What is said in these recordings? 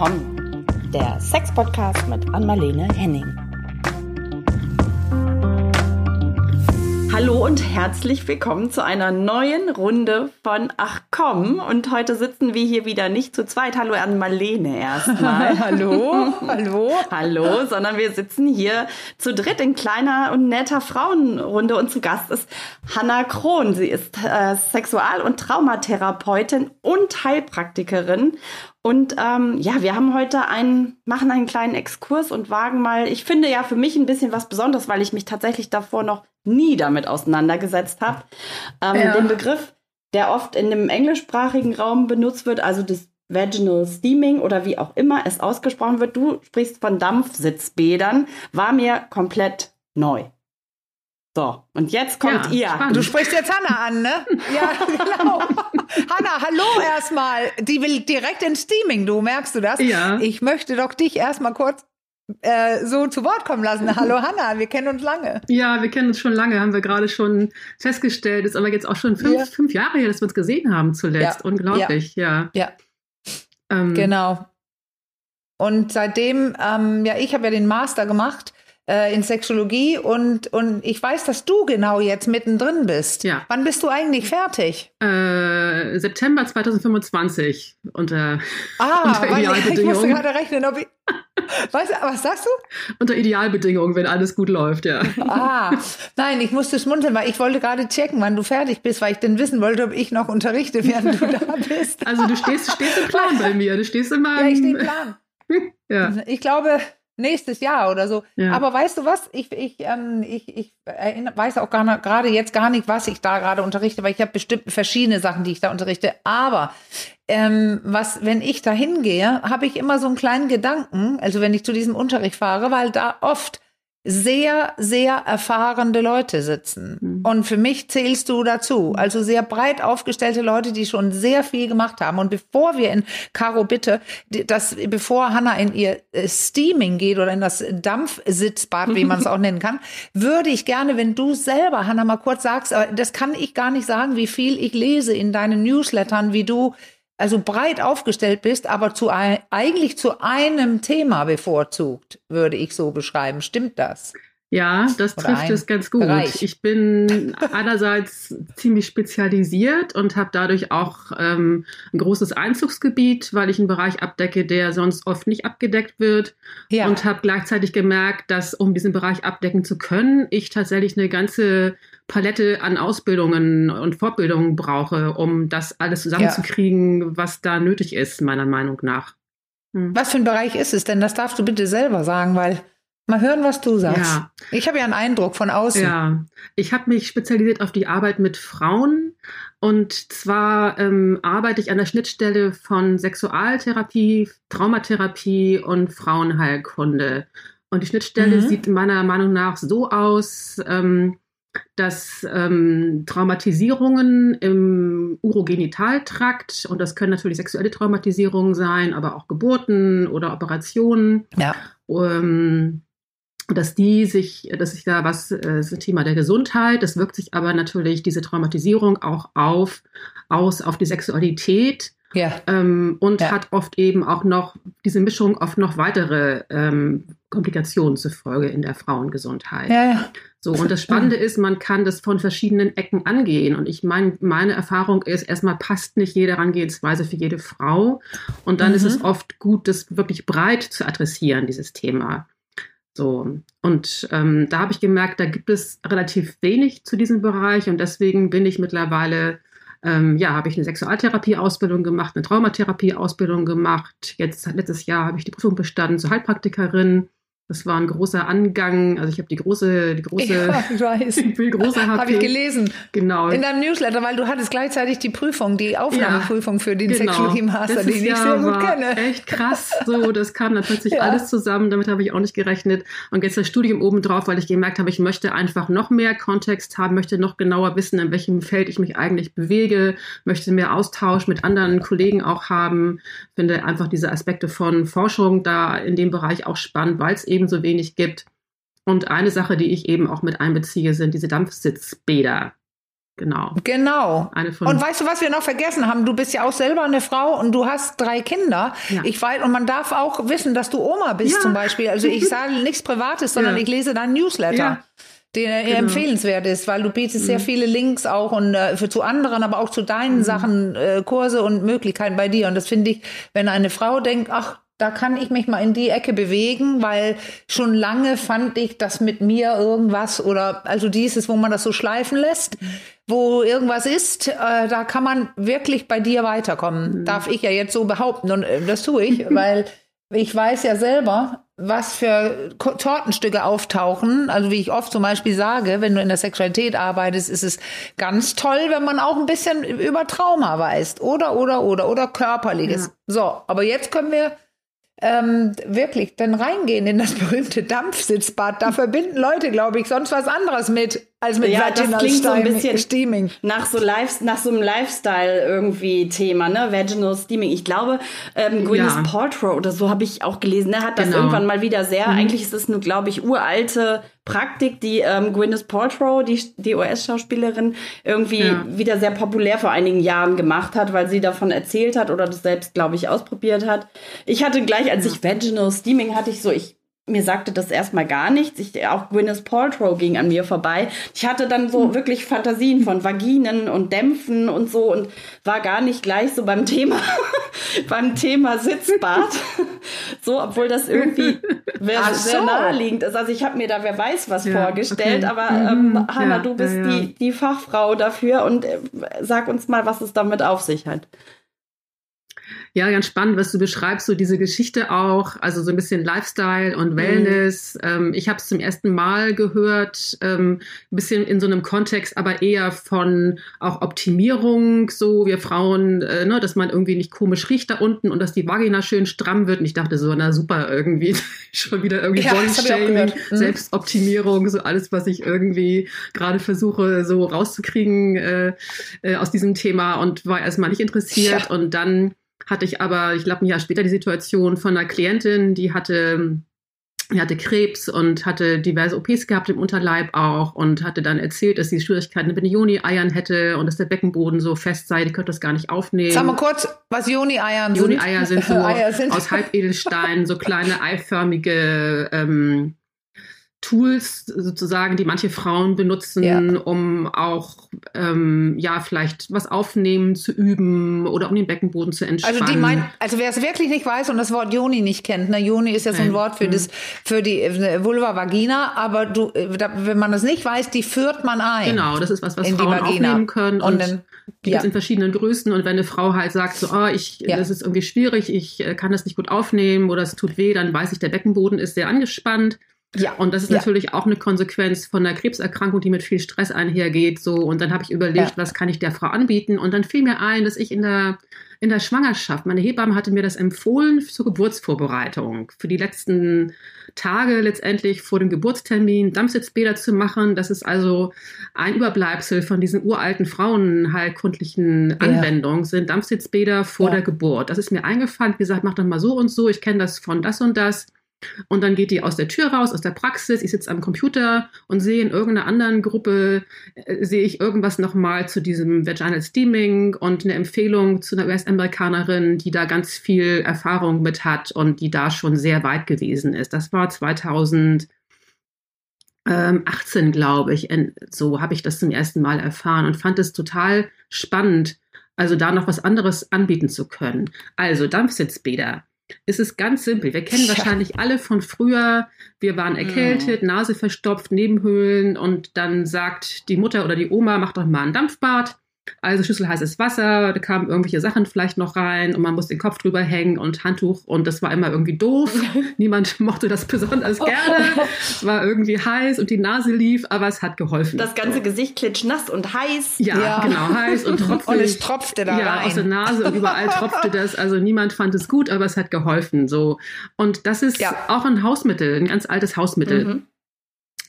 willkommen. Der Sex-Podcast mit Anmalene Henning. Hallo und herzlich willkommen zu einer neuen Runde von Ach komm. Und heute sitzen wir hier wieder nicht zu zweit. Hallo an Marlene erstmal. hallo, hallo. hallo, sondern wir sitzen hier zu dritt in kleiner und netter Frauenrunde. Und zu Gast ist Hanna Krohn. Sie ist äh, Sexual- und Traumatherapeutin und Heilpraktikerin. Und ähm, ja, wir haben heute einen, machen einen kleinen Exkurs und wagen mal, ich finde ja für mich ein bisschen was Besonderes, weil ich mich tatsächlich davor noch nie damit auseinandergesetzt habe. Ähm, ja. Den Begriff, der oft in dem englischsprachigen Raum benutzt wird, also das Vaginal Steaming oder wie auch immer es ausgesprochen wird. Du sprichst von Dampfsitzbädern, war mir komplett neu. So, und jetzt kommt ja, ihr. Spannend. Du sprichst jetzt Hanna an, ne? ja, genau. Hanna, hallo erstmal. Die will direkt ins Steaming, du merkst du das? Ja. Ich möchte doch dich erstmal kurz äh, so zu Wort kommen lassen. Hallo Hanna, wir kennen uns lange. Ja, wir kennen uns schon lange, haben wir gerade schon festgestellt. Ist aber jetzt auch schon fünf, ja. fünf Jahre her, dass wir uns gesehen haben zuletzt. Ja. Unglaublich, ja. Ja. Ähm. Genau. Und seitdem, ähm, ja, ich habe ja den Master gemacht äh, in Sexologie und, und ich weiß, dass du genau jetzt mittendrin bist. Ja. Wann bist du eigentlich fertig? Äh, September 2025 unter, ah, unter Idealbedingungen. Ich musste gerade rechnen, ob ich, was, was sagst du? Unter Idealbedingungen, wenn alles gut läuft, ja. Ah, nein, ich musste schmunzeln, weil ich wollte gerade checken, wann du fertig bist, weil ich denn wissen wollte, ob ich noch unterrichte, während du da bist. Also du stehst, stehst im Plan bei mir, du stehst immer. Ja, ich stehe im Plan. ja. Ich glaube, nächstes Jahr oder so. Ja. Aber weißt du was? Ich, ich, ähm, ich, ich erinnere, weiß auch gerade jetzt gar nicht, was ich da gerade unterrichte, weil ich habe bestimmt verschiedene Sachen, die ich da unterrichte. Aber ähm, was, wenn ich da hingehe, habe ich immer so einen kleinen Gedanken, also wenn ich zu diesem Unterricht fahre, weil da oft sehr, sehr erfahrene Leute sitzen. Mhm. Und für mich zählst du dazu. Also sehr breit aufgestellte Leute, die schon sehr viel gemacht haben. Und bevor wir in Caro bitte, dass, bevor Hanna in ihr äh, Steaming geht oder in das Dampfsitzbad, wie man es auch nennen kann, würde ich gerne, wenn du selber, Hanna, mal kurz sagst, aber das kann ich gar nicht sagen, wie viel ich lese in deinen Newslettern, wie du also breit aufgestellt bist, aber zu ein, eigentlich zu einem Thema bevorzugt, würde ich so beschreiben. Stimmt das? Ja, das Oder trifft es ganz gut. Bereich. Ich bin einerseits ziemlich spezialisiert und habe dadurch auch ähm, ein großes Einzugsgebiet, weil ich einen Bereich abdecke, der sonst oft nicht abgedeckt wird. Ja. Und habe gleichzeitig gemerkt, dass um diesen Bereich abdecken zu können, ich tatsächlich eine ganze Palette an Ausbildungen und Fortbildungen brauche, um das alles zusammenzukriegen, ja. was da nötig ist, meiner Meinung nach. Hm. Was für ein Bereich ist es denn? Das darfst du bitte selber sagen, weil mal hören, was du sagst. Ja. Ich habe ja einen Eindruck von außen. Ja, ich habe mich spezialisiert auf die Arbeit mit Frauen. Und zwar ähm, arbeite ich an der Schnittstelle von Sexualtherapie, Traumatherapie und Frauenheilkunde. Und die Schnittstelle mhm. sieht meiner Meinung nach so aus, ähm, dass ähm, Traumatisierungen im Urogenitaltrakt, und das können natürlich sexuelle Traumatisierungen sein, aber auch Geburten oder Operationen, ja. ähm, dass die sich, dass sich da was, äh, das Thema der Gesundheit, das wirkt sich aber natürlich diese Traumatisierung auch auf, aus auf die Sexualität ja. Ähm, und ja. hat oft eben auch noch diese Mischung oft noch weitere ähm, Komplikationen zur Folge in der Frauengesundheit. Ja, ja. So, und das Spannende ist, man kann das von verschiedenen Ecken angehen. Und ich meine, meine Erfahrung ist, erstmal passt nicht jede Herangehensweise für jede Frau. Und dann mhm. ist es mhm. oft gut, das wirklich breit zu adressieren, dieses Thema. So, und ähm, da habe ich gemerkt, da gibt es relativ wenig zu diesem Bereich und deswegen bin ich mittlerweile ähm, ja, habe ich eine Sexualtherapie-Ausbildung gemacht, eine Traumatherapie-Ausbildung gemacht. Jetzt letztes Jahr habe ich die Prüfung bestanden zur Heilpraktikerin. Das war ein großer Angang. Also ich habe die große, die große, ja, ich weiß. große Habe ich gelesen. Genau. In deinem Newsletter, weil du hattest gleichzeitig die Prüfung, die Aufnahmeprüfung ja, für den genau. Sexologie Master, den ich sehr gut kenne. Echt krass. So, das kam dann plötzlich ja. alles zusammen. Damit habe ich auch nicht gerechnet. Und jetzt das Studium obendrauf, weil ich gemerkt habe, ich möchte einfach noch mehr Kontext haben, möchte noch genauer wissen, in welchem Feld ich mich eigentlich bewege, möchte mehr Austausch mit anderen Kollegen auch haben. Finde einfach diese Aspekte von Forschung da in dem Bereich auch spannend, weil es eben ebenso wenig gibt. Und eine Sache, die ich eben auch mit einbeziehe, sind diese Dampfsitzbäder. Genau. Genau. und weißt du, was wir noch vergessen haben? Du bist ja auch selber eine Frau und du hast drei Kinder. Ja. Ich weiß, und man darf auch wissen, dass du Oma bist ja. zum Beispiel. Also ich sage nichts Privates, sondern ja. ich lese deinen Newsletter. Der genau. empfehlenswert ist, weil du bietest mhm. sehr viele Links auch und äh, für zu anderen, aber auch zu deinen mhm. Sachen, äh, Kurse und Möglichkeiten bei dir. Und das finde ich, wenn eine Frau denkt, ach, da kann ich mich mal in die Ecke bewegen, weil schon lange fand ich das mit mir irgendwas oder also dieses, wo man das so schleifen lässt, wo irgendwas ist, äh, da kann man wirklich bei dir weiterkommen. Mhm. Darf ich ja jetzt so behaupten und äh, das tue ich, weil ich weiß ja selber, was für Tortenstücke auftauchen. Also wie ich oft zum Beispiel sage, wenn du in der Sexualität arbeitest, ist es ganz toll, wenn man auch ein bisschen über Trauma weiß. Oder, oder, oder, oder körperliches. Ja. So, aber jetzt können wir ähm, wirklich dann reingehen in das berühmte Dampfsitzbad. Da verbinden Leute, glaube ich, sonst was anderes mit als mit ja, das klingt so ein bisschen Steaming. Nach so, Live, nach so einem Lifestyle irgendwie Thema, ne? Vaginal Steaming. Ich glaube, ähm, Gwyneth ja. Paltrow oder so habe ich auch gelesen, ne? hat das genau. irgendwann mal wieder sehr, mhm. eigentlich ist es nur, glaube ich, uralte Praktik, die ähm, Gwyneth Paltrow, die, die US-Schauspielerin, irgendwie ja. wieder sehr populär vor einigen Jahren gemacht hat, weil sie davon erzählt hat oder das selbst, glaube ich, ausprobiert hat. Ich hatte gleich, als ich Vaginal Steaming hatte, ich so, ich mir sagte das erstmal gar nichts. Ich, auch Gwyneth Paltrow ging an mir vorbei. Ich hatte dann so hm. wirklich Fantasien von Vaginen und Dämpfen und so und war gar nicht gleich so beim Thema, beim Thema Sitzbad. so, obwohl das irgendwie sehr, so. sehr naheliegend ist. Also ich habe mir da wer weiß was ja, vorgestellt, okay. aber ähm, mhm. Hanna, ja, du bist ja, Die, die Fachfrau dafür und äh, sag uns mal, was es damit auf sich hat. Ja, ganz spannend, was du beschreibst, so diese Geschichte auch, also so ein bisschen Lifestyle und mhm. Wellness. Mhm. Ähm, ich habe es zum ersten Mal gehört, ähm, ein bisschen in so einem Kontext, aber eher von auch Optimierung, so wir Frauen, äh, ne, dass man irgendwie nicht komisch riecht da unten und dass die Vagina schön stramm wird. Und ich dachte so, na super, irgendwie schon wieder irgendwie ja, Body-Shaming, mhm. Selbstoptimierung, so alles, was ich irgendwie gerade versuche, so rauszukriegen äh, äh, aus diesem Thema und war erstmal nicht interessiert. Ja. Und dann hatte ich aber, ich glaube, ein Jahr später die Situation von einer Klientin, die hatte, die hatte Krebs und hatte diverse OPs gehabt im Unterleib auch und hatte dann erzählt, dass sie Schwierigkeiten mit den Joni-Eiern hätte und dass der Beckenboden so fest sei, die könnte das gar nicht aufnehmen. Sag mal kurz, was Joni-Eiern sind. Joni-Eier sind so sind. aus Halbedelstein, so kleine eiförmige ähm, Tools sozusagen, die manche Frauen benutzen, ja. um auch ähm, ja vielleicht was aufnehmen zu üben oder um den Beckenboden zu entspannen. Also die meinen, also wer es wirklich nicht weiß und das Wort Joni nicht kennt, ne, Joni ist ja so ein Wort für mhm. das für die äh, Vulva Vagina, aber du, äh, da, wenn man das nicht weiß, die führt man ein. Genau, das ist was, was Frauen aufnehmen können und, und dann, die ja. gibt in verschiedenen Größen und wenn eine Frau halt sagt so, oh, ich, ja. das ist irgendwie schwierig, ich äh, kann das nicht gut aufnehmen oder es tut weh, dann weiß ich, der Beckenboden ist sehr angespannt ja. Und das ist ja. natürlich auch eine Konsequenz von einer Krebserkrankung, die mit viel Stress einhergeht. So, und dann habe ich überlegt, ja. was kann ich der Frau anbieten? Und dann fiel mir ein, dass ich in der, in der Schwangerschaft, meine Hebamme hatte mir das empfohlen zur Geburtsvorbereitung, für die letzten Tage letztendlich vor dem Geburtstermin Dampfsitzbäder zu machen. Das ist also ein Überbleibsel von diesen uralten frauenheilkundlichen Anwendungen, ja. sind Dampfsitzbäder vor der Geburt. Das ist mir eingefallen, wie gesagt, mach doch mal so und so, ich kenne das von das und das. Und dann geht die aus der Tür raus, aus der Praxis. Ich sitze am Computer und sehe in irgendeiner anderen Gruppe, äh, sehe ich irgendwas nochmal zu diesem Vaginal Steaming und eine Empfehlung zu einer US-Amerikanerin, die da ganz viel Erfahrung mit hat und die da schon sehr weit gewesen ist. Das war 2018, glaube ich. So habe ich das zum ersten Mal erfahren und fand es total spannend, also da noch was anderes anbieten zu können. Also Dampfsitzbäder ist es ganz simpel. Wir kennen wahrscheinlich alle von früher, wir waren erkältet, Nase verstopft, Nebenhöhlen und dann sagt die Mutter oder die Oma, mach doch mal ein Dampfbad. Also Schüssel heißes Wasser, da kamen irgendwelche Sachen vielleicht noch rein und man muss den Kopf drüber hängen und Handtuch und das war immer irgendwie doof. Niemand mochte das besonders gerne. Es war irgendwie heiß und die Nase lief, aber es hat geholfen. Das ganze Gesicht klitschnass und heiß. Ja, ja. genau, heiß und tropfig. Und es tropfte da ja, rein. aus der Nase und überall tropfte das. Also niemand fand es gut, aber es hat geholfen. So. Und das ist ja. auch ein Hausmittel, ein ganz altes Hausmittel. Mhm.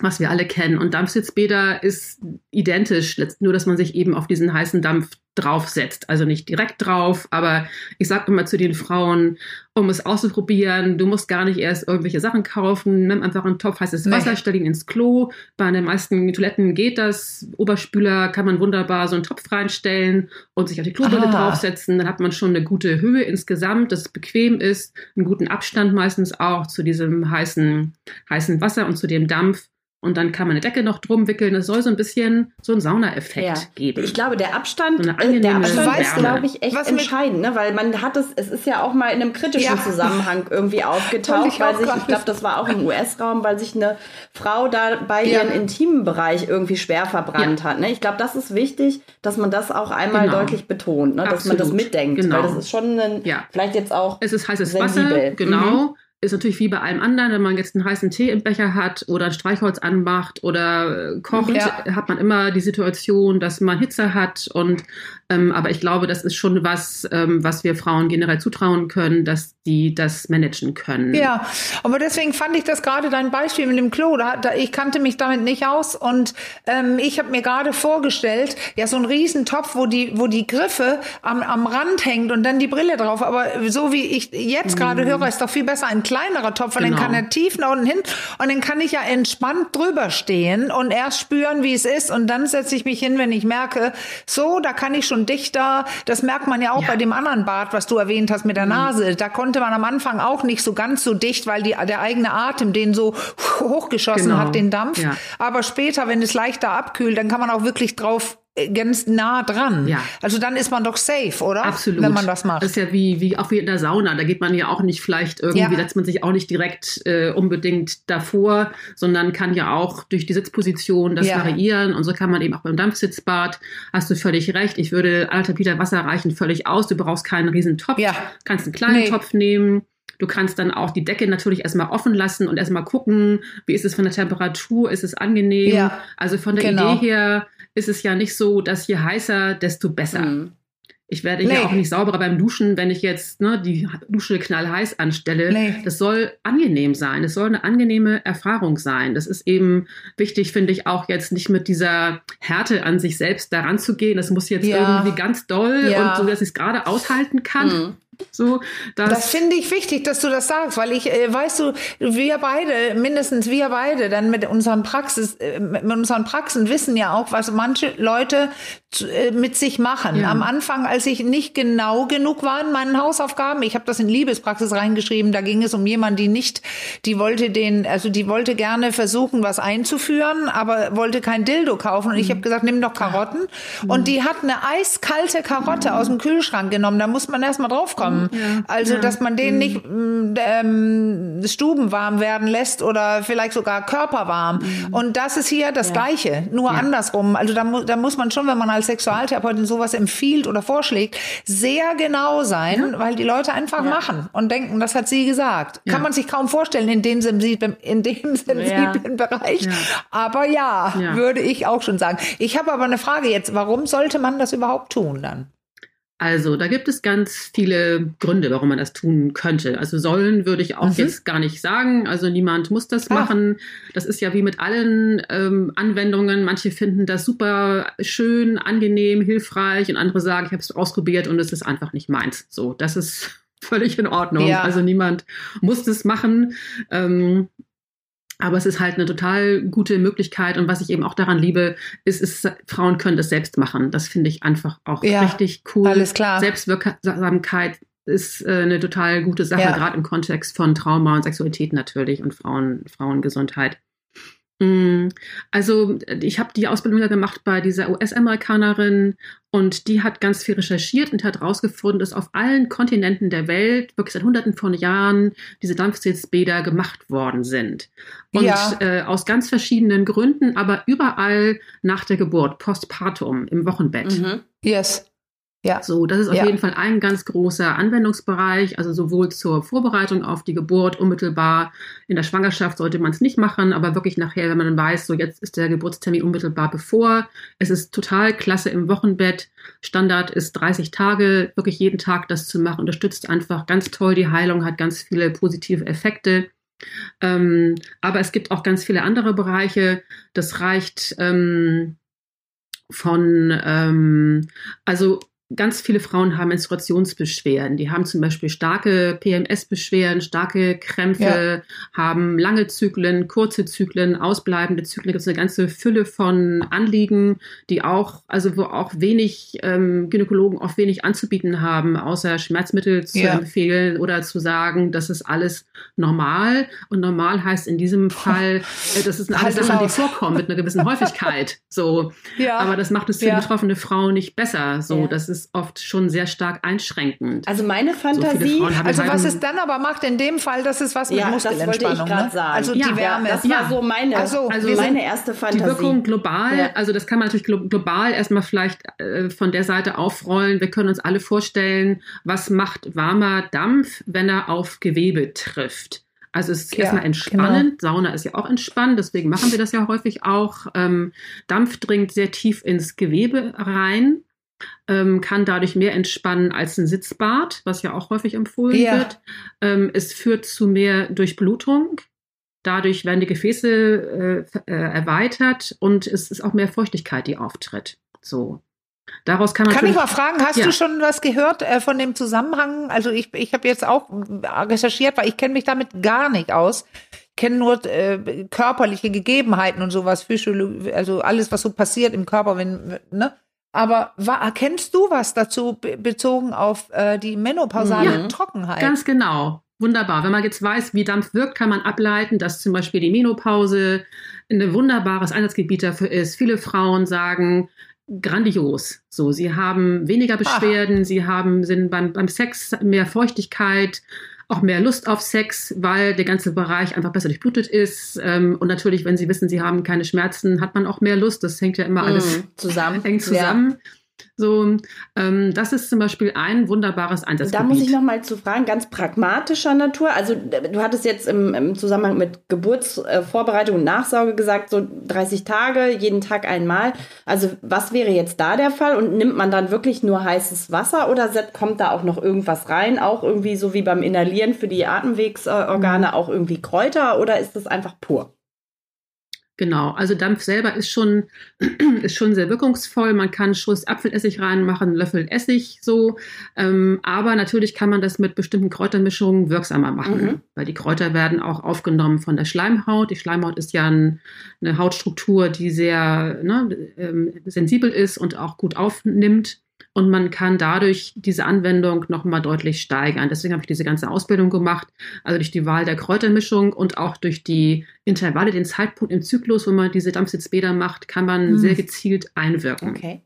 Was wir alle kennen. Und Dampfsitzbäder ist identisch, nur dass man sich eben auf diesen heißen Dampf draufsetzt. Also nicht direkt drauf, aber ich sage immer zu den Frauen, um es auszuprobieren, du musst gar nicht erst irgendwelche Sachen kaufen, nimm einfach einen Topf heißes Wasser, nee. stell ihn ins Klo. Bei den meisten Toiletten geht das. Oberspüler kann man wunderbar so einen Topf reinstellen und sich auf die Klobrille ah. draufsetzen. Dann hat man schon eine gute Höhe insgesamt, dass es bequem ist, einen guten Abstand meistens auch zu diesem heißen, heißen Wasser und zu dem Dampf. Und dann kann man eine Decke noch drum wickeln. Das soll so ein bisschen so einen Saunaeffekt ja. geben. Ich glaube, der Abstand, so äh, der Abstand ist, glaube ich, echt Was entscheidend, ne? weil man hat es, es ist ja auch mal in einem kritischen ja. Zusammenhang irgendwie aufgetaucht, weil sich, ich glaube, das war auch im US-Raum, weil sich eine Frau da bei ja. ihren intimen Bereich irgendwie schwer verbrannt hat. Ne? Ich glaube, das ist wichtig, dass man das auch einmal genau. deutlich betont, ne? dass Absolut. man das mitdenkt, genau. weil das ist schon ein, vielleicht jetzt auch Es ist heißes sensibel. Wasser, genau. Mhm ist natürlich wie bei allem anderen, wenn man jetzt einen heißen Tee im Becher hat oder ein Streichholz anmacht oder äh, kocht, ja. hat man immer die Situation, dass man Hitze hat und ähm, aber ich glaube, das ist schon was, ähm, was wir Frauen generell zutrauen können, dass die das managen können. Ja, aber deswegen fand ich das gerade dein Beispiel mit dem Klo. Da, da, ich kannte mich damit nicht aus und ähm, ich habe mir gerade vorgestellt, ja, so ein Riesentopf, wo die, wo die Griffe am, am Rand hängt und dann die Brille drauf. Aber so wie ich jetzt gerade mm. höre, ist doch viel besser ein kleinerer Topf, weil genau. dann kann er tief nach unten hin und dann kann ich ja entspannt drüber stehen und erst spüren, wie es ist und dann setze ich mich hin, wenn ich merke, so, da kann ich schon und dichter. Das merkt man ja auch ja. bei dem anderen Bart, was du erwähnt hast mit der mhm. Nase. Da konnte man am Anfang auch nicht so ganz so dicht, weil die, der eigene Atem den so hochgeschossen genau. hat, den Dampf. Ja. Aber später, wenn es leichter abkühlt, dann kann man auch wirklich drauf ganz nah dran. Ja. Also dann ist man doch safe, oder? Absolut. Wenn man das macht. Das ist ja wie, wie auch wie in der Sauna. Da geht man ja auch nicht vielleicht irgendwie, ja. setzt man sich auch nicht direkt äh, unbedingt davor, sondern kann ja auch durch die Sitzposition das ja. variieren. Und so kann man eben auch beim Dampfsitzbad. Hast du völlig recht. Ich würde anderthalb Liter Wasser reichen völlig aus. Du brauchst keinen riesen Topf. Ja. Kannst einen kleinen nee. Topf nehmen. Du kannst dann auch die Decke natürlich erstmal offen lassen und erstmal gucken, wie ist es von der Temperatur, ist es angenehm. Ja, also von der genau. Idee her ist es ja nicht so, dass je heißer, desto besser. Mhm. Ich werde nee. ja auch nicht sauberer beim Duschen, wenn ich jetzt ne, die Dusche knallheiß anstelle. Nee. Das soll angenehm sein. Es soll eine angenehme Erfahrung sein. Das ist eben wichtig, finde ich, auch jetzt nicht mit dieser Härte an sich selbst daran zu gehen. Das muss jetzt ja. irgendwie ganz doll ja. und so, dass ich es gerade aushalten kann. Mhm. So, das finde ich wichtig, dass du das sagst, weil ich, äh, weißt du, wir beide, mindestens wir beide, dann mit unseren Praxis, äh, mit unseren Praxen wissen ja auch, was manche Leute äh, mit sich machen. Ja. Am Anfang, als ich nicht genau genug war in meinen Hausaufgaben, ich habe das in Liebespraxis reingeschrieben, da ging es um jemanden, die nicht, die wollte den, also die wollte gerne versuchen, was einzuführen, aber wollte kein Dildo kaufen. Und ich mhm. habe gesagt, nimm doch Karotten. Mhm. Und die hat eine eiskalte Karotte mhm. aus dem Kühlschrank genommen. Da muss man erst mal drauf kommen warm. Ja. Also, dass man den mhm. nicht ähm, stubenwarm werden lässt oder vielleicht sogar körperwarm. Mhm. Und das ist hier das ja. Gleiche, nur ja. andersrum. Also da, mu da muss man schon, wenn man als Sexualtherapeutin sowas empfiehlt oder vorschlägt, sehr genau sein, weil die Leute einfach machen und denken, das hat sie gesagt. Kann man sich kaum vorstellen in dem sensiblen, in dem sensiblen Bereich. Aber ja, würde ich auch schon sagen. Ich habe aber eine Frage jetzt. Warum sollte man das überhaupt tun dann? Also, da gibt es ganz viele Gründe, warum man das tun könnte. Also sollen würde ich auch mhm. jetzt gar nicht sagen. Also niemand muss das ah. machen. Das ist ja wie mit allen ähm, Anwendungen. Manche finden das super schön, angenehm, hilfreich und andere sagen, ich habe es ausprobiert und es ist einfach nicht meins. So, das ist völlig in Ordnung. Ja. Also niemand muss das machen. Ähm, aber es ist halt eine total gute Möglichkeit. Und was ich eben auch daran liebe, ist, ist Frauen können das selbst machen. Das finde ich einfach auch ja, richtig cool. Alles klar. Selbstwirksamkeit ist äh, eine total gute Sache, ja. gerade im Kontext von Trauma und Sexualität natürlich und Frauen, Frauengesundheit. Mm, also ich habe die Ausbildung ja gemacht bei dieser US-Amerikanerin und die hat ganz viel recherchiert und hat herausgefunden, dass auf allen Kontinenten der Welt wirklich seit Hunderten von Jahren diese Dampfsitzbäder gemacht worden sind. Und ja. äh, aus ganz verschiedenen Gründen, aber überall nach der Geburt, postpartum, im Wochenbett. Mhm. Yes. Ja. So, das ist auf ja. jeden Fall ein ganz großer Anwendungsbereich, also sowohl zur Vorbereitung auf die Geburt unmittelbar. In der Schwangerschaft sollte man es nicht machen, aber wirklich nachher, wenn man dann weiß, so jetzt ist der Geburtstermin unmittelbar bevor. Es ist total klasse im Wochenbett. Standard ist 30 Tage, wirklich jeden Tag das zu machen, unterstützt einfach ganz toll die Heilung, hat ganz viele positive Effekte. Ähm, aber es gibt auch ganz viele andere Bereiche. Das reicht ähm, von, ähm, also ganz viele Frauen haben Menstruationsbeschwerden. Die haben zum Beispiel starke PMS-Beschwerden, starke Krämpfe, ja. haben lange Zyklen, kurze Zyklen, ausbleibende Zyklen. Das ist eine ganze Fülle von Anliegen, die auch, also wo auch wenig ähm, Gynäkologen oft wenig anzubieten haben, außer Schmerzmittel zu ja. empfehlen oder zu sagen, das ist alles normal. Und normal heißt in diesem Fall, äh, das ist alles Sachen, die vorkommen mit einer gewissen Häufigkeit. So. Ja. Aber das macht es für betroffene Frauen nicht besser. So, das ist ist oft schon sehr stark einschränkend. Also meine Fantasie, so also was es dann aber macht in dem Fall, das ist was mit ja, Muskelentspannung. Das wollte ich ne? sagen. Also ja, die Wärme. Das war so meine, also, also meine erste Fantasie. Die Wirkung global, ja. also das kann man natürlich global erstmal vielleicht äh, von der Seite aufrollen. Wir können uns alle vorstellen, was macht warmer Dampf, wenn er auf Gewebe trifft. Also es ist ja, erstmal entspannend. Genau. Sauna ist ja auch entspannend, deswegen machen wir das ja häufig auch. Ähm, Dampf dringt sehr tief ins Gewebe rein ähm, kann dadurch mehr entspannen als ein Sitzbad, was ja auch häufig empfohlen ja. wird. Ähm, es führt zu mehr Durchblutung. Dadurch werden die Gefäße äh, äh, erweitert und es ist auch mehr Feuchtigkeit, die auftritt. So. Daraus kann man. Kann ich mal fragen, hast ja. du schon was gehört äh, von dem Zusammenhang? Also ich, ich habe jetzt auch recherchiert, weil ich kenne mich damit gar nicht aus. Ich kenne nur äh, körperliche Gegebenheiten und sowas, Physiologie, also alles, was so passiert im Körper, wenn, ne? Aber war, erkennst du was dazu bezogen auf äh, die menopausale ja, Trockenheit? Ganz genau. Wunderbar. Wenn man jetzt weiß, wie Dampf wirkt, kann man ableiten, dass zum Beispiel die Menopause ein wunderbares Einsatzgebiet dafür ist. Viele Frauen sagen, grandios. So, sie haben weniger Beschwerden, Ach. sie haben, sind beim, beim Sex mehr Feuchtigkeit, auch mehr Lust auf Sex, weil der ganze Bereich einfach besser durchblutet ist. Ähm, und natürlich, wenn Sie wissen, Sie haben keine Schmerzen, hat man auch mehr Lust. Das hängt ja immer alles mm, zusammen. eng zusammen. Ja. So, ähm, das ist zum Beispiel ein wunderbares Einsatzgebiet. Da muss ich noch mal zu fragen, ganz pragmatischer Natur. Also du hattest jetzt im, im Zusammenhang mit Geburtsvorbereitung und Nachsorge gesagt, so 30 Tage, jeden Tag einmal. Also was wäre jetzt da der Fall? Und nimmt man dann wirklich nur heißes Wasser oder kommt da auch noch irgendwas rein? Auch irgendwie so wie beim Inhalieren für die Atemwegsorgane mhm. auch irgendwie Kräuter oder ist das einfach pur? Genau, also Dampf selber ist schon, ist schon sehr wirkungsvoll. Man kann Schuss Apfelessig reinmachen, Löffel Essig so. Ähm, aber natürlich kann man das mit bestimmten Kräutermischungen wirksamer machen, mhm. weil die Kräuter werden auch aufgenommen von der Schleimhaut. Die Schleimhaut ist ja ein, eine Hautstruktur, die sehr ne, ähm, sensibel ist und auch gut aufnimmt und man kann dadurch diese Anwendung nochmal deutlich steigern. Deswegen habe ich diese ganze Ausbildung gemacht, also durch die Wahl der Kräutermischung und auch durch die Intervalle, den Zeitpunkt im Zyklus, wo man diese Dampfsitzbäder macht, kann man hm. sehr gezielt einwirken. Okay.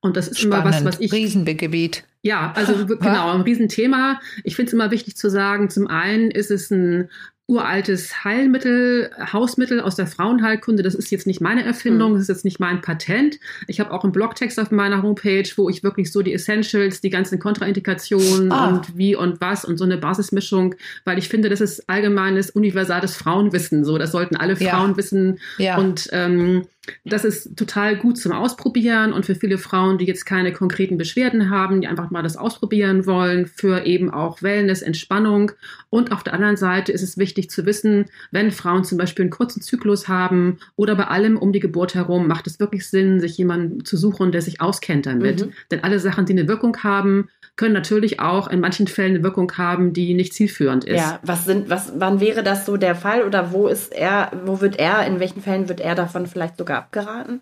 Und das ist Spannend. immer was, was ich. Riesengebiet. Ja, also genau, ein Riesenthema. Ich finde es immer wichtig zu sagen, zum einen ist es ein uraltes Heilmittel, Hausmittel aus der Frauenheilkunde. Das ist jetzt nicht meine Erfindung, hm. das ist jetzt nicht mein Patent. Ich habe auch einen Blogtext auf meiner Homepage, wo ich wirklich so die Essentials, die ganzen Kontraindikationen ah. und wie und was und so eine Basismischung, weil ich finde, das ist allgemeines, universales Frauenwissen. So, das sollten alle Frauen ja. wissen. Ja. Und ähm, das ist total gut zum Ausprobieren und für viele Frauen, die jetzt keine konkreten Beschwerden haben, die einfach mal das ausprobieren wollen, für eben auch Wellness, Entspannung. Und auf der anderen Seite ist es wichtig zu wissen, wenn Frauen zum Beispiel einen kurzen Zyklus haben oder bei allem um die Geburt herum, macht es wirklich Sinn, sich jemanden zu suchen, der sich auskennt damit. Mhm. Denn alle Sachen, die eine Wirkung haben, können natürlich auch in manchen Fällen eine Wirkung haben, die nicht zielführend ist. Ja, was sind, was, wann wäre das so der Fall oder wo ist er, wo wird er, in welchen Fällen wird er davon vielleicht sogar abgeraten?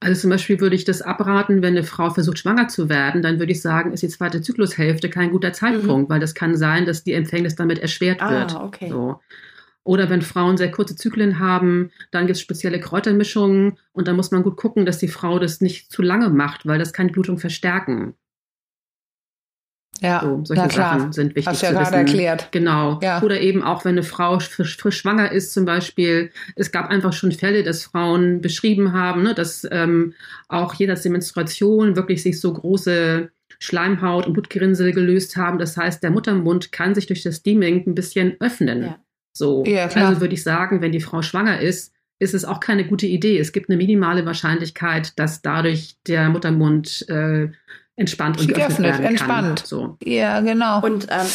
Also zum Beispiel würde ich das abraten, wenn eine Frau versucht, schwanger zu werden, dann würde ich sagen, ist die zweite Zyklushälfte kein guter Zeitpunkt, mhm. weil das kann sein, dass die Empfängnis damit erschwert ah, wird. Okay. So. Oder wenn Frauen sehr kurze Zyklen haben, dann gibt es spezielle Kräutermischungen und dann muss man gut gucken, dass die Frau das nicht zu lange macht, weil das kann die Blutung verstärken. Ja, so, solche Sachen sind wichtig Hast ja zu wissen. erklärt. Genau. Ja. Oder eben auch, wenn eine Frau frisch, frisch, schwanger ist zum Beispiel. Es gab einfach schon Fälle, dass Frauen beschrieben haben, ne, dass ähm, auch jenseits der Menstruation wirklich sich so große Schleimhaut und Blutgerinnsel gelöst haben. Das heißt, der Muttermund kann sich durch das Steaming ein bisschen öffnen. Ja. So. Ja, also würde ich sagen, wenn die Frau schwanger ist, ist es auch keine gute Idee. Es gibt eine minimale Wahrscheinlichkeit, dass dadurch der Muttermund äh, entspannt und geöffnet, geöffnet werden entspannt. Kann. So. Ja, genau. Und ähm,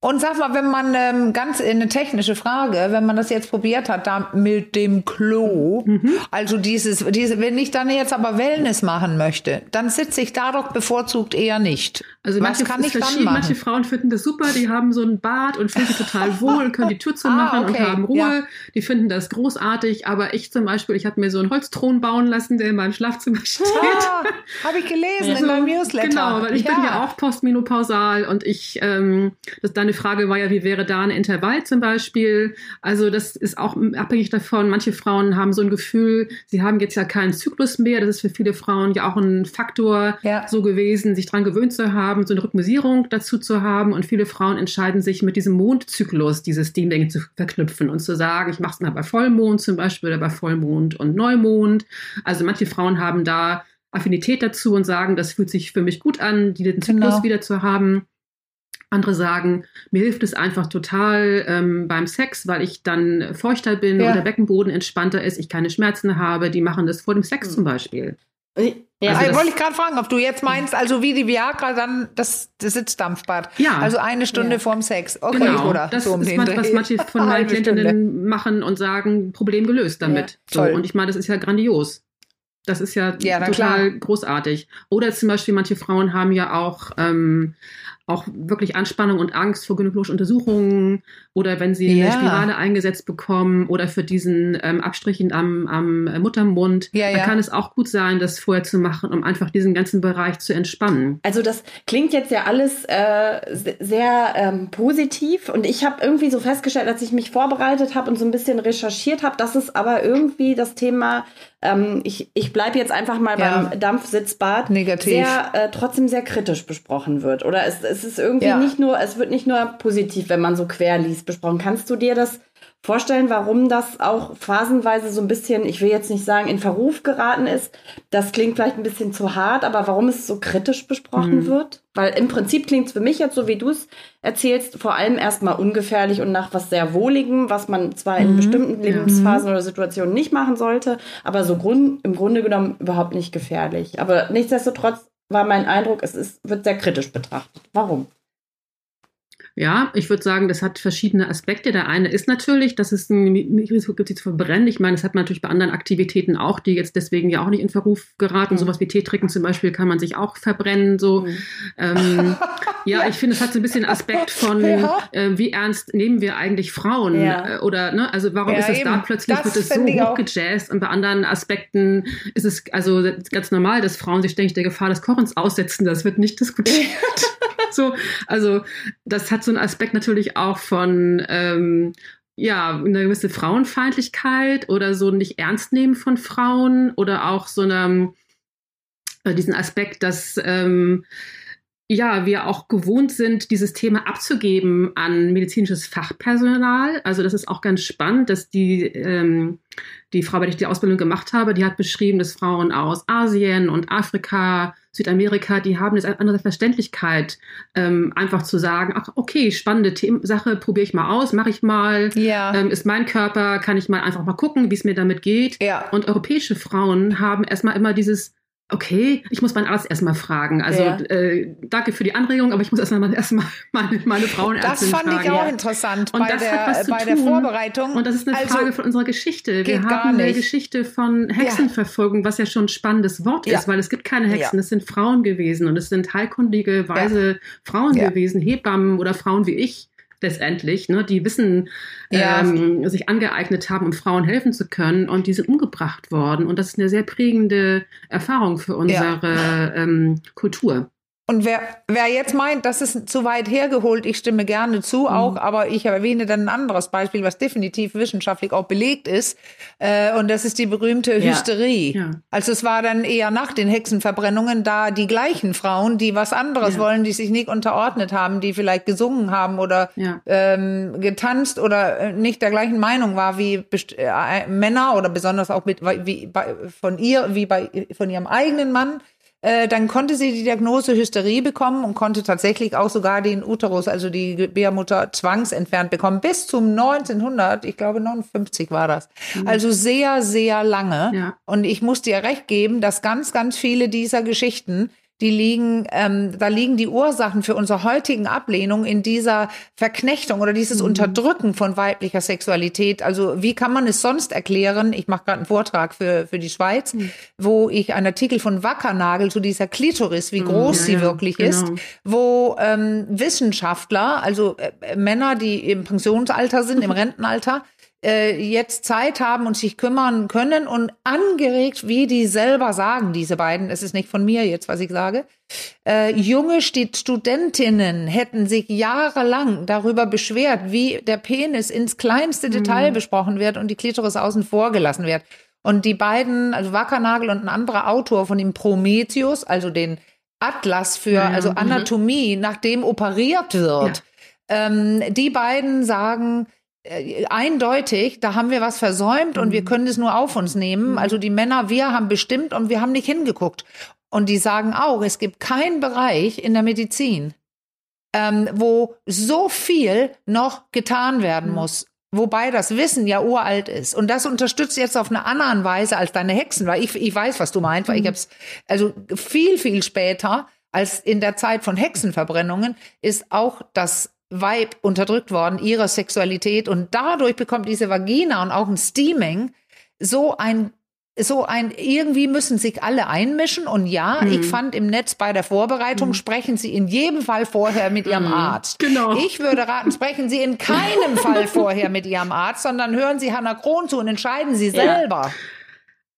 Und sag mal, wenn man ähm, ganz eine technische Frage, wenn man das jetzt probiert hat, da mit dem Klo, mhm. also dieses, diese, wenn ich dann jetzt aber Wellness machen möchte, dann sitze ich da doch bevorzugt eher nicht. Also Was kann ich dann machen? Manche Frauen finden das super, die haben so ein Bad und fühlen sich total wohl und können die Tür zumachen ah, okay. und haben Ruhe. Ja. Die finden das großartig. Aber ich zum Beispiel, ich habe mir so einen Holzthron bauen lassen, der in meinem Schlafzimmer steht. Ah, habe ich gelesen ja. in deinem Newsletter. Genau, weil ich ja. bin ja auch postmenopausal und ich ähm, das dann Deine Frage war ja, wie wäre da ein Intervall zum Beispiel? Also das ist auch abhängig davon. Manche Frauen haben so ein Gefühl, sie haben jetzt ja keinen Zyklus mehr. Das ist für viele Frauen ja auch ein Faktor ja. so gewesen, sich daran gewöhnt zu haben, so eine Rhythmisierung dazu zu haben. Und viele Frauen entscheiden sich mit diesem Mondzyklus, dieses Ding zu verknüpfen und zu sagen, ich mache es mal bei Vollmond zum Beispiel oder bei Vollmond und Neumond. Also manche Frauen haben da Affinität dazu und sagen, das fühlt sich für mich gut an, den Zyklus genau. wieder zu haben. Andere sagen, mir hilft es einfach total ähm, beim Sex, weil ich dann feuchter bin ja. und der Beckenboden entspannter ist, ich keine Schmerzen habe. Die machen das vor dem Sex mhm. zum Beispiel. Ja, also wollte ich gerade fragen, ob du jetzt meinst, also wie die Viagra dann das, das Sitzdampfbad. Ja. Also eine Stunde ja. vorm Sex. Okay, genau. oder das so um ist was, was manche von meinen Klientinnen machen und sagen, Problem gelöst damit. Ja, so. Und ich meine, das ist ja grandios. Das ist ja, ja total klar. großartig. Oder zum Beispiel, manche Frauen haben ja auch ähm, auch wirklich Anspannung und Angst vor gynäkologischen Untersuchungen oder wenn sie ja. eine Spirale eingesetzt bekommen oder für diesen ähm, Abstrichen am, am Muttermund, ja, ja. dann kann es auch gut sein, das vorher zu machen, um einfach diesen ganzen Bereich zu entspannen. Also das klingt jetzt ja alles äh, sehr ähm, positiv und ich habe irgendwie so festgestellt, als ich mich vorbereitet habe und so ein bisschen recherchiert habe, dass es aber irgendwie das Thema ähm, ich, ich bleibe jetzt einfach mal beim Dampfsitzbad, Negativ. sehr äh, trotzdem sehr kritisch besprochen wird. Oder es, es ist irgendwie ja. nicht nur, es wird nicht nur positiv, wenn man so quer liest, besprochen. Kannst du dir das vorstellen, warum das auch phasenweise so ein bisschen, ich will jetzt nicht sagen, in Verruf geraten ist. Das klingt vielleicht ein bisschen zu hart, aber warum es so kritisch besprochen mhm. wird? Weil im Prinzip klingt es für mich jetzt, so wie du es erzählst, vor allem erstmal ungefährlich und nach was sehr Wohligem, was man zwar in mhm. bestimmten Lebensphasen mhm. oder Situationen nicht machen sollte, aber so Grund, im Grunde genommen überhaupt nicht gefährlich. Aber nichtsdestotrotz war mein Eindruck, es ist, wird sehr kritisch betrachtet. Warum? Ja, ich würde sagen, das hat verschiedene Aspekte. Der eine ist natürlich, dass es ein Risiko gibt, sie zu verbrennen. Ich meine, das hat man natürlich bei anderen Aktivitäten auch, die jetzt deswegen ja auch nicht in Verruf geraten. Mhm. Sowas wie Tee trinken zum Beispiel kann man sich auch verbrennen. So, mhm. ähm, ja, ja, ich finde, es hat so ein bisschen Aspekt von, ja. äh, wie ernst nehmen wir eigentlich Frauen? Ja. Äh, oder, ne, also warum ist es da plötzlich, das wird es so hochgejazzt und bei anderen Aspekten ist es also ganz normal, dass Frauen sich ständig der Gefahr des Kochens aussetzen. Das wird nicht diskutiert. so, also das hat so einen Aspekt natürlich auch von ähm, ja, eine gewisse Frauenfeindlichkeit oder so nicht ernst nehmen von Frauen oder auch so eine, äh, diesen Aspekt, dass ähm, ja, wir auch gewohnt sind, dieses Thema abzugeben an medizinisches Fachpersonal. Also das ist auch ganz spannend, dass die, ähm, die Frau, bei der ich die Ausbildung gemacht habe, die hat beschrieben, dass Frauen aus Asien und Afrika, Südamerika, die haben jetzt eine andere Verständlichkeit, ähm, einfach zu sagen, ach okay, spannende Thema, Sache, probiere ich mal aus, mache ich mal, ja. ähm, ist mein Körper, kann ich mal einfach mal gucken, wie es mir damit geht. Ja. Und europäische Frauen haben erstmal immer dieses okay, ich muss meinen Arzt erstmal fragen. Also ja. äh, danke für die Anregung, aber ich muss erstmal erstmal meine, meine Frauenärztin fragen. Das fand ich auch ja. interessant und bei, das der, hat was zu bei tun. der Vorbereitung. Und das ist eine also, Frage von unserer Geschichte. Wir haben eine Geschichte von Hexenverfolgung, ja. was ja schon ein spannendes Wort ist, weil es gibt keine Hexen, es sind Frauen gewesen und es sind heilkundige, weise Frauen gewesen, Hebammen oder Frauen wie ich letztendlich, ne, die Wissen ja. ähm, sich angeeignet haben, um Frauen helfen zu können und die sind umgebracht worden. Und das ist eine sehr prägende Erfahrung für unsere ja. ähm, Kultur. Und wer, wer jetzt meint, das ist zu weit hergeholt, ich stimme gerne zu, mhm. auch, aber ich erwähne dann ein anderes Beispiel, was definitiv wissenschaftlich auch belegt ist. Äh, und das ist die berühmte Hysterie. Ja. Ja. Also es war dann eher nach den Hexenverbrennungen da die gleichen Frauen, die was anderes ja. wollen, die sich nicht unterordnet haben, die vielleicht gesungen haben oder ähm, getanzt oder äh, nicht der gleichen Meinung war wie äh, Männer oder besonders auch mit wie bei, von ihr, wie bei von ihrem eigenen Mann dann konnte sie die Diagnose Hysterie bekommen und konnte tatsächlich auch sogar den Uterus, also die Gebärmutter, zwangsentfernt bekommen. Bis zum 1900, ich glaube 59 war das. Mhm. Also sehr, sehr lange. Ja. Und ich muss dir recht geben, dass ganz, ganz viele dieser Geschichten die liegen, ähm, da liegen die Ursachen für unsere heutigen Ablehnung in dieser Verknechtung oder dieses mhm. Unterdrücken von weiblicher Sexualität. Also wie kann man es sonst erklären? Ich mache gerade einen Vortrag für, für die Schweiz, mhm. wo ich einen Artikel von Wackernagel zu dieser Klitoris, wie mhm, groß ja, sie ja, wirklich genau. ist, wo ähm, Wissenschaftler, also äh, Männer, die im Pensionsalter sind, im Rentenalter, äh, jetzt Zeit haben und sich kümmern können und angeregt, wie die selber sagen, diese beiden, es ist nicht von mir jetzt, was ich sage, äh, junge Studentinnen hätten sich jahrelang darüber beschwert, wie der Penis ins kleinste Detail mhm. besprochen wird und die Klitoris außen vor gelassen wird. Und die beiden, also Wackernagel und ein anderer Autor von dem Prometheus, also den Atlas für ja, also mhm. Anatomie, mhm. nach dem operiert wird, ja. ähm, die beiden sagen, eindeutig, da haben wir was versäumt und wir mhm. können es nur auf uns nehmen. Mhm. Also die Männer, wir haben bestimmt und wir haben nicht hingeguckt. Und die sagen auch, es gibt keinen Bereich in der Medizin, ähm, wo so viel noch getan werden mhm. muss. Wobei das Wissen ja uralt ist. Und das unterstützt jetzt auf eine andere Weise als deine Hexen, weil ich, ich weiß, was du meinst, weil ich habe es, also viel, viel später als in der Zeit von Hexenverbrennungen ist auch das Weib unterdrückt worden, ihrer Sexualität. Und dadurch bekommt diese Vagina und auch ein Steaming so ein so ein, irgendwie müssen sich alle einmischen. Und ja, mhm. ich fand im Netz bei der Vorbereitung, mhm. sprechen Sie in jedem Fall vorher mit Ihrem mhm. Arzt. Genau. Ich würde raten, sprechen Sie in keinem Fall vorher mit Ihrem Arzt, sondern hören Sie Hannah Kron zu und entscheiden Sie selber. Ja.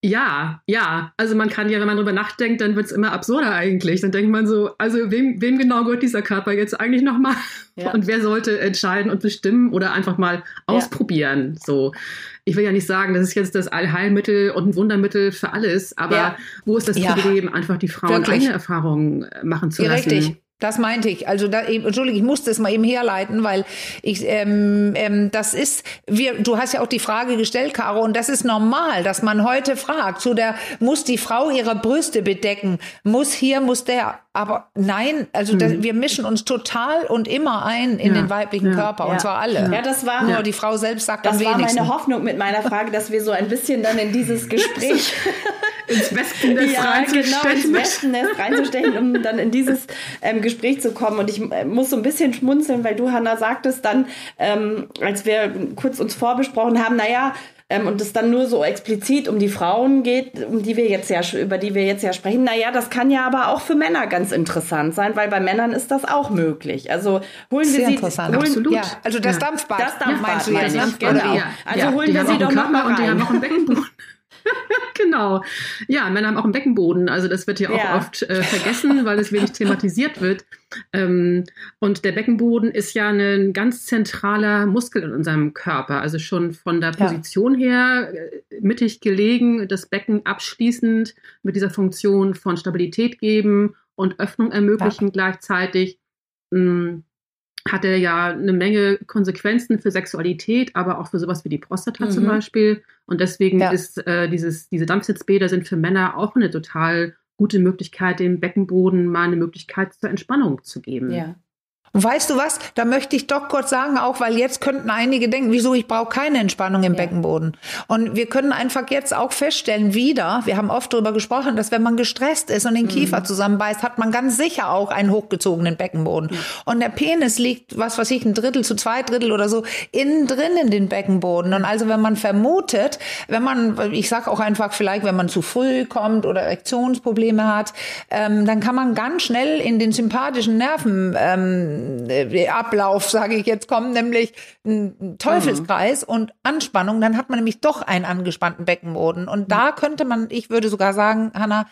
Ja, ja. Also man kann ja, wenn man drüber nachdenkt, dann wird's immer absurder eigentlich. Dann denkt man so, also wem, wem genau gehört dieser Körper jetzt eigentlich nochmal? Ja. Und wer sollte entscheiden und bestimmen oder einfach mal ausprobieren? Ja. So. Ich will ja nicht sagen, das ist jetzt das Allheilmittel und ein Wundermittel für alles, aber ja. wo ist das Problem, einfach die Frauen Wirklich? eigene Erfahrungen machen zu lassen? Richtig. Das meinte ich. Also da, Entschuldige, ich musste es mal eben herleiten, weil ich ähm, ähm, das ist, wir, du hast ja auch die Frage gestellt, Caro, und das ist normal, dass man heute fragt, so der muss die Frau ihre Brüste bedecken, muss hier, muss der. Aber nein, also das, mhm. wir mischen uns total und immer ein in ja. den weiblichen ja. Körper ja. und zwar alle. Ja, das war nur die Frau selbst sagt das am wenigsten. Das war meine Hoffnung mit meiner Frage, dass wir so ein bisschen dann in dieses Gespräch ins Wespennest ja, reinzustechen. Genau, ins Wespennest reinzustechen, um dann in dieses ähm, Gespräch zu kommen. Und ich äh, muss so ein bisschen schmunzeln, weil du, Hanna, sagtest dann, ähm, als wir kurz uns vorbesprochen haben, naja, ähm, und es dann nur so explizit um die Frauen geht, um die wir jetzt ja über die wir jetzt ja sprechen. Naja, das kann ja aber auch für Männer ganz interessant sein, weil bei Männern ist das auch möglich. Also holen Sehr wir sie interessant. Holen, Absolut. Ja, also das Dampfbad. Das Dampfbad meinst du jetzt, ne? Genau. Ja. Also ja, holen wir sie doch noch mal rein. Und die haben auch einen Beckenboden. genau. Ja, Männer haben auch einen Beckenboden. Also das wird ja auch oft äh, vergessen, weil es wenig thematisiert wird. Ähm, und der Beckenboden ist ja ein ganz zentraler Muskel in unserem Körper. Also schon von der Position ja. her äh, mittig gelegen, das Becken abschließend mit dieser Funktion von Stabilität geben und Öffnung ermöglichen ja. gleichzeitig. Mm, hat er ja eine Menge Konsequenzen für Sexualität, aber auch für sowas wie die Prostata mhm. zum Beispiel. Und deswegen ja. ist äh, dieses, diese Dampfsitzbäder sind für Männer auch eine total gute Möglichkeit, dem Beckenboden mal eine Möglichkeit zur Entspannung zu geben. Ja. Und weißt du was? Da möchte ich doch kurz sagen, auch weil jetzt könnten einige denken, wieso ich brauche keine Entspannung im ja. Beckenboden. Und wir können einfach jetzt auch feststellen, wieder, wir haben oft darüber gesprochen, dass wenn man gestresst ist und den Kiefer mhm. zusammenbeißt, hat man ganz sicher auch einen hochgezogenen Beckenboden. Mhm. Und der Penis liegt, was weiß ich, ein Drittel zu zwei Drittel oder so, innen drin in den Beckenboden. Und also wenn man vermutet, wenn man, ich sag auch einfach vielleicht, wenn man zu früh kommt oder Erektionsprobleme hat, ähm, dann kann man ganz schnell in den sympathischen Nerven ähm, äh, Ablauf, sage ich jetzt, kommen, nämlich ein Teufelskreis mhm. und Anspannung, dann hat man nämlich doch einen angespannten Beckenboden. Und mhm. da könnte man, ich würde sogar sagen, Hanna,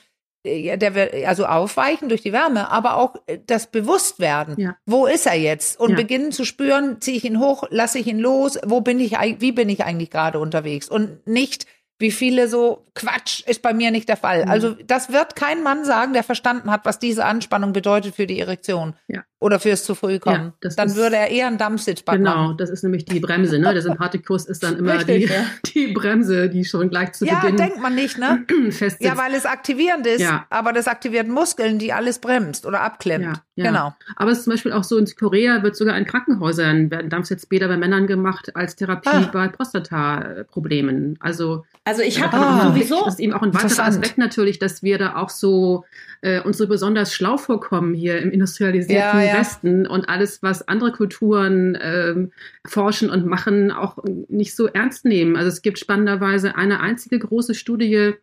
äh, der wird also aufweichen durch die Wärme, aber auch äh, das Bewusstwerden. Ja. Wo ist er jetzt? Und ja. beginnen zu spüren, ziehe ich ihn hoch, lasse ich ihn los, wo bin ich, wie bin ich eigentlich gerade unterwegs? Und nicht wie viele so, Quatsch, ist bei mir nicht der Fall. Mhm. Also das wird kein Mann sagen, der verstanden hat, was diese Anspannung bedeutet für die Erektion ja. oder fürs zu früh kommen. Ja, dann ist, würde er eher einen Dampfsitzbad genau, machen. Genau, das ist nämlich die Bremse. Ne? Der Sympathikus ist dann immer Richtig, die, ja. die Bremse, die schon gleich zu ja, Beginn Ja, denkt man nicht, ne? Ja, weil es aktivierend ist, ja. aber das aktiviert Muskeln, die alles bremst oder abklemmt. Ja. Genau. Aber es ist zum Beispiel auch so, in Korea wird sogar in Krankenhäusern werden Dampfsitzbäder bei Männern gemacht als Therapie ah. bei Prostata-Problemen. Also, also ich habe ah, sowieso. Das ist eben auch ein weiterer Aspekt natürlich, dass wir da auch so äh, uns so besonders schlau vorkommen hier im industrialisierten ja, ja. Westen und alles, was andere Kulturen ähm, forschen und machen, auch nicht so ernst nehmen. Also es gibt spannenderweise eine einzige große Studie,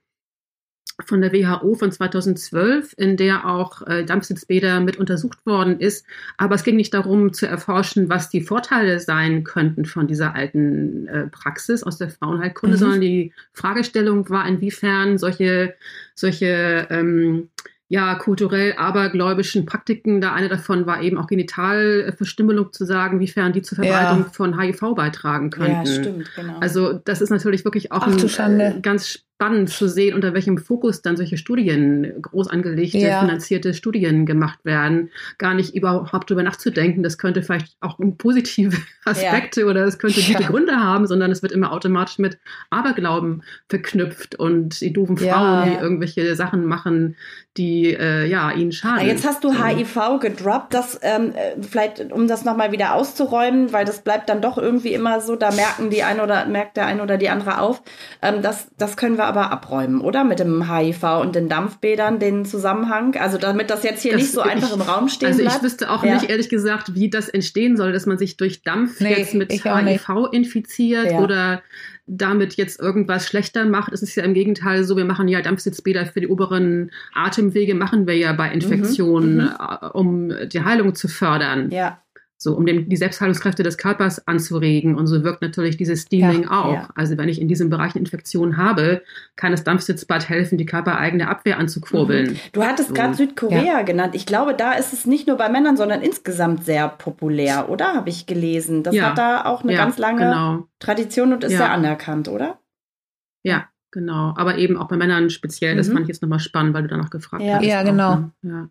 von der WHO von 2012, in der auch äh, Dampfsitzbäder mit untersucht worden ist. Aber es ging nicht darum zu erforschen, was die Vorteile sein könnten von dieser alten äh, Praxis aus der Frauenheilkunde, mhm. sondern die Fragestellung war, inwiefern solche, solche ähm, ja, kulturell abergläubischen Praktiken. Da eine davon war eben auch Genitalverstümmelung zu sagen, wiefern die zur Verbreitung ja. von HIV beitragen könnten. Ja, stimmt, genau. Also das ist natürlich wirklich auch Ach, ein äh, ganz spannend zu sehen, unter welchem Fokus dann solche Studien, groß angelegte, ja. finanzierte Studien gemacht werden. Gar nicht überhaupt darüber nachzudenken, das könnte vielleicht auch positive Aspekte ja. oder es könnte gute ja. Gründe haben, sondern es wird immer automatisch mit Aberglauben verknüpft und die doofen Frauen, die irgendwelche Sachen machen, die äh, ja ihnen schaden. Jetzt hast du HIV gedroppt, das ähm, äh, vielleicht, um das nochmal wieder auszuräumen, weil das bleibt dann doch irgendwie immer so, da merken die eine oder merkt der eine oder die andere auf. Ähm, das, das können wir aber abräumen, oder? Mit dem HIV und den Dampfbädern, den Zusammenhang. Also damit das jetzt hier das nicht so einfach im Raum stehen also bleibt. Also ich wüsste auch ja. nicht, ehrlich gesagt, wie das entstehen soll, dass man sich durch Dampf nee, jetzt mit HIV infiziert ja. oder damit jetzt irgendwas schlechter macht. Es ist ja im Gegenteil so, wir machen ja Dampfsitzbäder für die oberen Atemwege, machen wir ja bei Infektionen, mhm. mhm. Äh, um die Heilung zu fördern. Ja so um den, die Selbstheilungskräfte des Körpers anzuregen. Und so wirkt natürlich dieses Steaming ja, auch. Ja. Also wenn ich in diesem Bereich eine Infektion habe, kann das Dampfsitzbad helfen, die körpereigene Abwehr anzukurbeln. Mhm. Du hattest so. gerade Südkorea ja. genannt. Ich glaube, da ist es nicht nur bei Männern, sondern insgesamt sehr populär, oder? Habe ich gelesen. Das hat da auch eine ganz lange genau. Tradition und ist sehr anerkannt, oder? Ja, genau. Aber eben auch bei Männern speziell. Mhm. Das fand ich jetzt nochmal spannend, weil du danach gefragt hast. Ja, genau. Ne? Ja.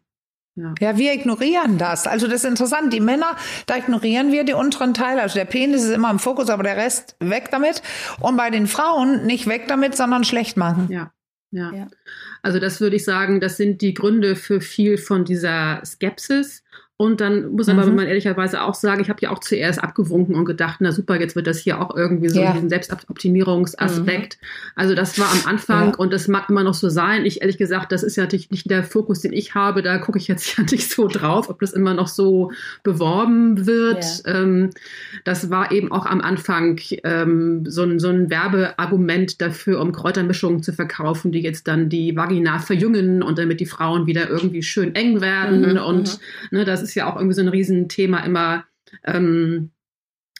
Ja. ja, wir ignorieren das. Also das ist interessant. Die Männer, da ignorieren wir die unteren Teile. Also der Penis ist immer im Fokus, aber der Rest weg damit. Und bei den Frauen nicht weg damit, sondern schlecht machen. Ja. Ja. ja. Also das würde ich sagen, das sind die Gründe für viel von dieser Skepsis. Und dann muss mhm. aber man ehrlicherweise auch sagen, ich habe ja auch zuerst abgewunken und gedacht, na super, jetzt wird das hier auch irgendwie so ja. diesen Selbstoptimierungsaspekt. Mhm. Also das war am Anfang ja. und das mag immer noch so sein. Ich ehrlich gesagt, das ist ja natürlich nicht der Fokus, den ich habe. Da gucke ich jetzt ja nicht so drauf, ob das immer noch so beworben wird. Ja. Ähm, das war eben auch am Anfang ähm, so, ein, so ein Werbeargument dafür, um Kräutermischungen zu verkaufen, die jetzt dann die Vagina verjüngen und damit die Frauen wieder irgendwie schön eng werden. Mhm. Und mhm. ne, das ist ja auch irgendwie so ein Riesenthema immer. Ähm,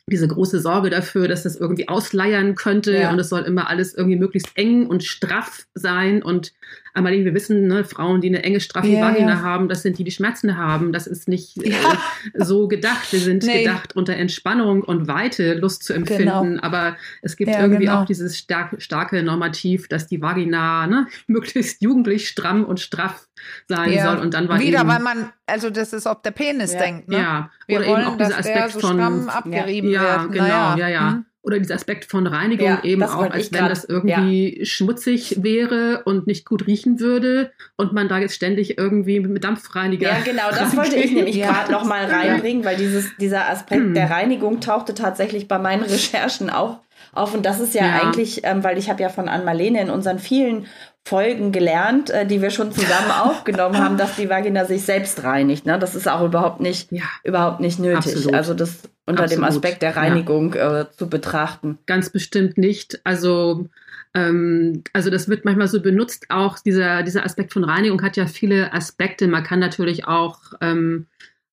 diese große Sorge dafür, dass das irgendwie ausleiern könnte ja. und es soll immer alles irgendwie möglichst eng und straff sein und Amalie, wir wissen, ne, Frauen, die eine enge, straffe ja, Vagina ja. haben, das sind die, die Schmerzen haben. Das ist nicht äh, so gedacht. Wir sind nee. gedacht, unter Entspannung und Weite Lust zu empfinden. Genau. Aber es gibt irgendwie genau. auch dieses stark, starke Normativ, dass die Vagina ne, möglichst jugendlich stramm und straff sein soll. Und dann war Wieder, eben, weil man, also das ist, ob der Penis denkt. Ne? Ja, oder Wir eben auch dieser Aspekt so von. abgerieben ja, wird. genau, naja. ja, ja. Hm. Oder dieser Aspekt von Reinigung ja, eben auch, als wenn grad, das irgendwie ja. schmutzig wäre und nicht gut riechen würde und man da jetzt ständig irgendwie mit Dampfreiniger. Ja, genau, das wollte ich nämlich ja. gerade nochmal reinbringen, weil dieses, dieser Aspekt der Reinigung tauchte tatsächlich bei meinen Recherchen auch auf. Und das ist ja, ja. eigentlich, ähm, weil ich habe ja von Ann-Marlene in unseren vielen Folgen gelernt, äh, die wir schon zusammen aufgenommen haben, dass die Vagina sich selbst reinigt. Ne? Das ist auch überhaupt nicht, ja. überhaupt nicht nötig. Absolut. Also das unter Absolut. dem Aspekt der Reinigung ja. äh, zu betrachten. Ganz bestimmt nicht. Also ähm, also das wird manchmal so benutzt. Auch dieser dieser Aspekt von Reinigung hat ja viele Aspekte. Man kann natürlich auch ähm,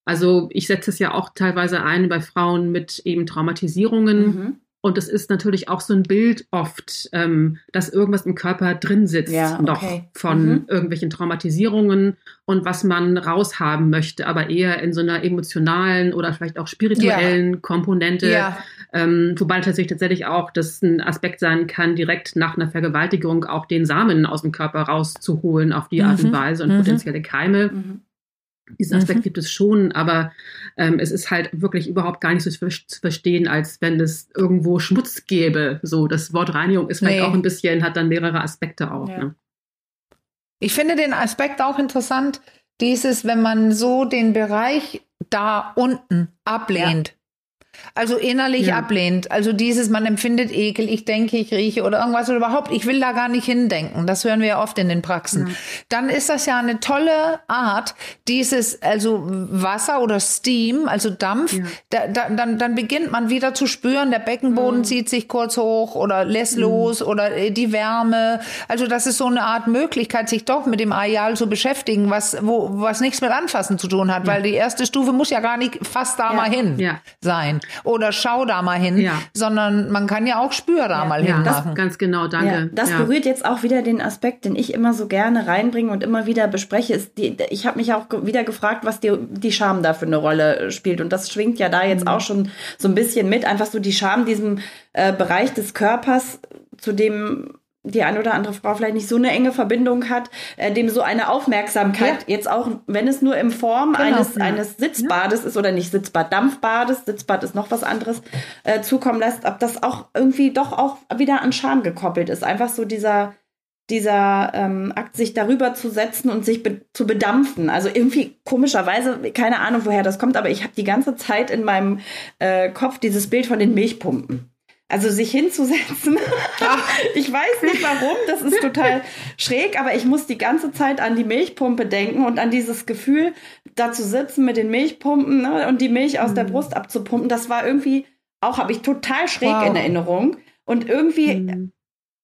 also ich setze es ja auch teilweise ein bei Frauen mit eben Traumatisierungen. Mhm. Und es ist natürlich auch so ein Bild oft, ähm, dass irgendwas im Körper drin sitzt ja, okay. noch von mhm. irgendwelchen Traumatisierungen und was man raushaben möchte, aber eher in so einer emotionalen oder vielleicht auch spirituellen ja. Komponente. Ja. Ähm, wobei tatsächlich tatsächlich auch das ein Aspekt sein kann, direkt nach einer Vergewaltigung auch den Samen aus dem Körper rauszuholen auf die mhm. Art und mhm. Weise und mhm. potenzielle Keime. Diesen Aspekt mhm. gibt es schon, aber ähm, es ist halt wirklich überhaupt gar nicht so zu verstehen, als wenn es irgendwo Schmutz gäbe. So, das Wort Reinigung ist vielleicht nee. auch ein bisschen, hat dann mehrere Aspekte auch. Ja. Ne? Ich finde den Aspekt auch interessant, dieses, wenn man so den Bereich da unten ablehnt. Ja. Also innerlich ja. ablehnt. Also dieses, man empfindet Ekel, ich denke, ich rieche oder irgendwas oder überhaupt, ich will da gar nicht hindenken. Das hören wir ja oft in den Praxen. Ja. Dann ist das ja eine tolle Art, dieses, also Wasser oder Steam, also Dampf, ja. da, da, dann, dann beginnt man wieder zu spüren, der Beckenboden mhm. zieht sich kurz hoch oder lässt mhm. los oder äh, die Wärme. Also das ist so eine Art Möglichkeit, sich doch mit dem Areal zu beschäftigen, was, wo, was nichts mit Anfassen zu tun hat, weil die erste Stufe muss ja gar nicht fast da mal hin sein oder schau da mal hin, ja. sondern man kann ja auch spür da ja. mal ja, hin das, machen. Ganz genau, danke. das berührt jetzt auch wieder den Aspekt, den ich immer so gerne reinbringe und immer wieder bespreche. Ist die, ich habe mich auch wieder gefragt, was die, die Scham da für eine Rolle spielt. Und das schwingt ja da jetzt mhm. auch schon so ein bisschen mit. Einfach so die Scham diesem äh, Bereich des Körpers, zu dem die eine oder andere Frau vielleicht nicht so eine enge Verbindung hat, äh, dem so eine Aufmerksamkeit, ja. jetzt auch, wenn es nur in Form genau, eines, ja. eines Sitzbades ja. ist oder nicht Sitzbad, Dampfbades, Sitzbad ist noch was anderes, äh, zukommen lässt, ob das auch irgendwie doch auch wieder an Scham gekoppelt ist. Einfach so dieser, dieser ähm, Akt, sich darüber zu setzen und sich be zu bedampfen. Also irgendwie komischerweise, keine Ahnung, woher das kommt, aber ich habe die ganze Zeit in meinem äh, Kopf dieses Bild von den Milchpumpen. Also sich hinzusetzen. ich weiß nicht warum, das ist total schräg, aber ich muss die ganze Zeit an die Milchpumpe denken und an dieses Gefühl, da zu sitzen mit den Milchpumpen ne, und die Milch aus mhm. der Brust abzupumpen. Das war irgendwie auch, habe ich total schräg wow. in Erinnerung. Und irgendwie mhm.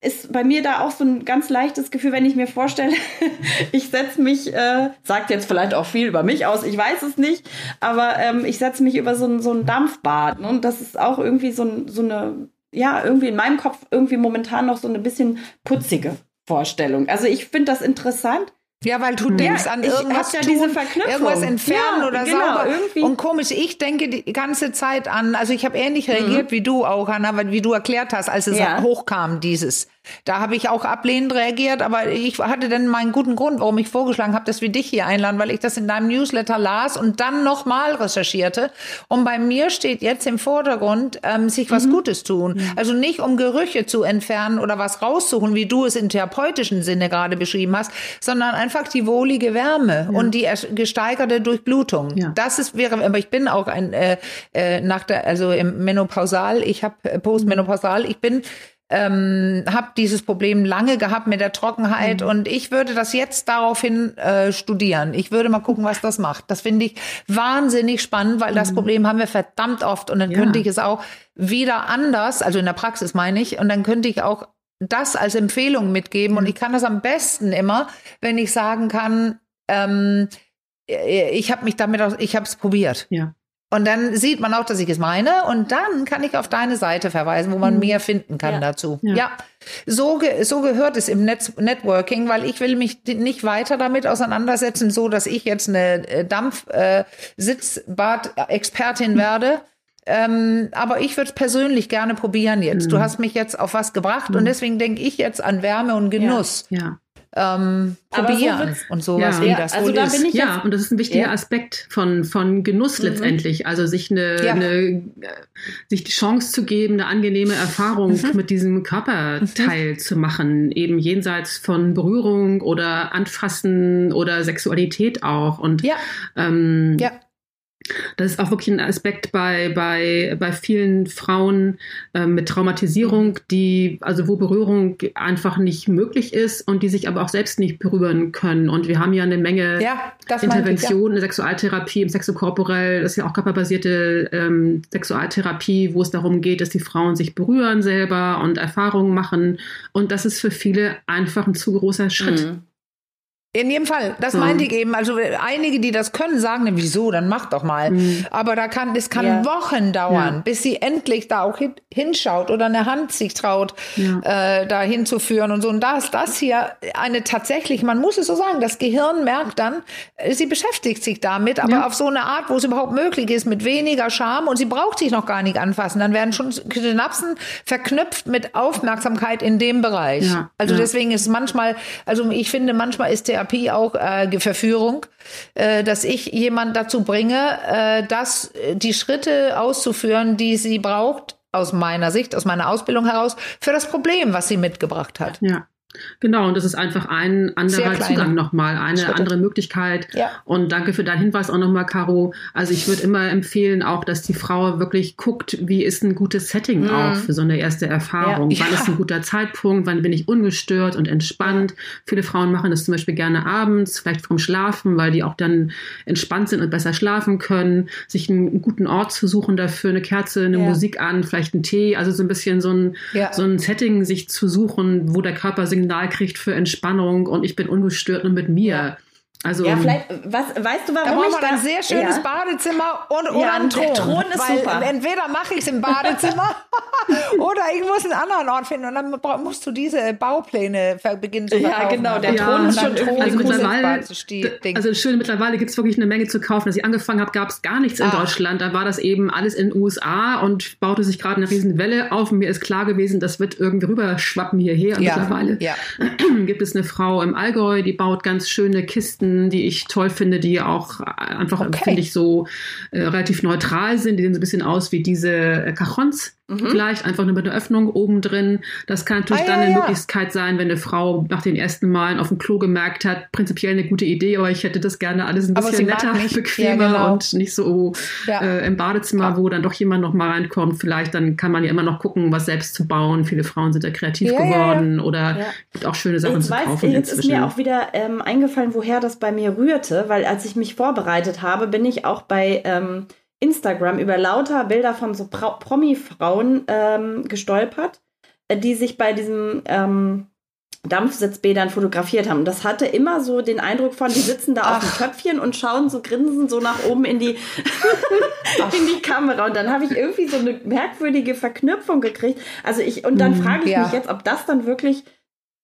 ist bei mir da auch so ein ganz leichtes Gefühl, wenn ich mir vorstelle, ich setze mich, äh, sagt jetzt vielleicht auch viel über mich aus, ich weiß es nicht, aber ähm, ich setze mich über so ein, so ein Dampfbad. Ne? Und das ist auch irgendwie so, so eine ja, irgendwie in meinem Kopf irgendwie momentan noch so eine bisschen putzige Vorstellung. Also ich finde das interessant. Ja, weil du denkst ja, an irgendwas ja tun, irgendwas entfernen ja, oder genau, sauber. Irgendwie. Und komisch, ich denke die ganze Zeit an, also ich habe ähnlich reagiert mhm. wie du auch, Hanna, wie du erklärt hast, als es hochkam, dieses. Da habe ich auch ablehnend reagiert, aber ich hatte dann meinen guten Grund, warum ich vorgeschlagen habe, dass wir dich hier einladen, weil ich das in deinem Newsletter las und dann nochmal recherchierte. Und bei mir steht jetzt im Vordergrund, ähm, sich was mhm. Gutes tun. Mhm. Also nicht um Gerüche zu entfernen oder was rauszuholen, wie du es in therapeutischen Sinne gerade beschrieben hast, sondern einfach die wohlige Wärme ja. und die gesteigerte Durchblutung. Ja. Das ist wäre, aber ich bin auch ein äh, äh, nach der, also im Menopausal, ich habe äh, postmenopausal, ich bin ähm, habe dieses Problem lange gehabt mit der Trockenheit mhm. und ich würde das jetzt daraufhin äh, studieren. Ich würde mal gucken, was das macht. Das finde ich wahnsinnig spannend, weil mhm. das Problem haben wir verdammt oft und dann ja. könnte ich es auch wieder anders, also in der Praxis meine ich, und dann könnte ich auch das als Empfehlung mitgeben mhm. und ich kann das am besten immer, wenn ich sagen kann, ähm, ich habe mich damit, auch, ich habe es probiert. Ja. Und dann sieht man auch, dass ich es meine. Und dann kann ich auf deine Seite verweisen, wo man mhm. mehr finden kann ja. dazu. Ja, ja. So, ge so gehört es im Netz Networking, weil ich will mich nicht weiter damit auseinandersetzen, so dass ich jetzt eine äh, Dampf-Sitzbad-Expertin äh, werde. Ähm, aber ich würde es persönlich gerne probieren jetzt. Mhm. Du hast mich jetzt auf was gebracht mhm. und deswegen denke ich jetzt an Wärme und Genuss. Ja. ja ähm, probieren so und sowas, ja. wie das also da ist. Bin ich ja, und das ist ein wichtiger ja. Aspekt von, von Genuss mhm. letztendlich. Also sich eine, ja. eine, sich die Chance zu geben, eine angenehme Erfahrung mhm. mit diesem Körperteil mhm. zu machen, eben jenseits von Berührung oder Anfassen oder Sexualität auch. Und ja. Ähm, ja das ist auch wirklich ein Aspekt bei, bei, bei vielen Frauen äh, mit Traumatisierung, die, also wo Berührung einfach nicht möglich ist und die sich aber auch selbst nicht berühren können. Und wir haben ja eine Menge ja, Interventionen, ja. Sexualtherapie im Sexokorporell, das ist ja auch körperbasierte ähm, Sexualtherapie, wo es darum geht, dass die Frauen sich berühren selber und Erfahrungen machen. Und das ist für viele einfach ein zu großer Schritt. Mhm. In jedem Fall, das mhm. meinte ich eben. Also einige, die das können, sagen, ne, wieso, dann mach doch mal. Mhm. Aber da kann, es kann ja. Wochen dauern, ja. bis sie endlich da auch hinschaut oder eine Hand sich traut, ja. äh, da hinzuführen und so. Und da ist das hier eine tatsächlich, man muss es so sagen, das Gehirn merkt dann, äh, sie beschäftigt sich damit, aber auf so eine Art, wo es überhaupt möglich ist, mit weniger Scham und sie braucht sich noch gar nicht anfassen. Dann werden schon Synapsen verknüpft mit Aufmerksamkeit in dem Bereich. Also deswegen ist manchmal, also ich finde, manchmal ist der Therapie auch äh, Verführung, äh, dass ich jemand dazu bringe, äh, dass äh, die Schritte auszuführen, die sie braucht, aus meiner Sicht, aus meiner Ausbildung heraus, für das Problem, was sie mitgebracht hat. Ja. Genau, und das ist einfach ein anderer Zugang nochmal, eine Schritte. andere Möglichkeit. Ja. Und danke für deinen Hinweis auch nochmal, Caro. Also ich würde immer empfehlen auch, dass die Frau wirklich guckt, wie ist ein gutes Setting mhm. auch für so eine erste Erfahrung. Ja. Wann ist ein guter Zeitpunkt, wann bin ich ungestört und entspannt. Viele Frauen machen das zum Beispiel gerne abends, vielleicht vom Schlafen, weil die auch dann entspannt sind und besser schlafen können. Sich einen, guten Ort zu suchen dafür, eine Kerze, eine ja. Musik an, vielleicht einen Tee, also so ein bisschen so ein, so ein Setting sich zu suchen, wo der Körper Signal kriegt für Entspannung und ich bin ungestört und mit mir. Also, ja, vielleicht, was, weißt du, warum da braucht man ein sehr schönes ja. Badezimmer und, oder ja, einen Thron. Thron ist weil super. Entweder mache ich es im Badezimmer oder ich muss einen anderen Ort finden und dann musst du diese Baupläne beginnen zu verkaufen. Ja, genau, der Thron ist schon Thron also mittlerweile, also schön, mittlerweile gibt es wirklich eine Menge zu kaufen. Als ich angefangen habe, gab es gar nichts in ah. Deutschland. Da war das eben alles in den USA und baute sich gerade eine riesen Welle auf und mir ist klar gewesen, das wird irgendwie rüberschwappen hierher. Und ja. mittlerweile ja. gibt es eine Frau im Allgäu, die baut ganz schöne Kisten Geschichten, die ich toll finde, die auch einfach, okay. finde ich, so äh, relativ neutral sind. Die sehen so ein bisschen aus wie diese äh, Cajons Mhm. Vielleicht einfach nur mit einer Öffnung oben drin. Das kann natürlich ah, dann ja, eine ja. Möglichkeit sein, wenn eine Frau nach den ersten Malen auf dem Klo gemerkt hat, prinzipiell eine gute Idee, aber ich hätte das gerne alles ein bisschen netter, bequemer ja, genau. und nicht so äh, im Badezimmer, wo dann doch jemand noch mal reinkommt. Vielleicht dann kann man ja immer noch gucken, was selbst zu bauen. Viele Frauen sind da kreativ geworden oder gibt auch schöne Sachen jetzt zu kaufen. Jetzt inzwischen. ist mir auch wieder ähm, eingefallen, woher das bei mir rührte, weil als ich mich vorbereitet habe, bin ich auch bei ähm, Instagram über lauter Bilder von so Promi-Frauen ähm, gestolpert, äh, die sich bei diesem ähm, Dampfsitzbädern fotografiert haben. Das hatte immer so den Eindruck von, die sitzen da Ach. auf dem Köpfchen und schauen so grinsen so nach oben in die, in die Kamera. Und dann habe ich irgendwie so eine merkwürdige Verknüpfung gekriegt. Also ich, und dann hm, frage ich ja. mich jetzt, ob das dann wirklich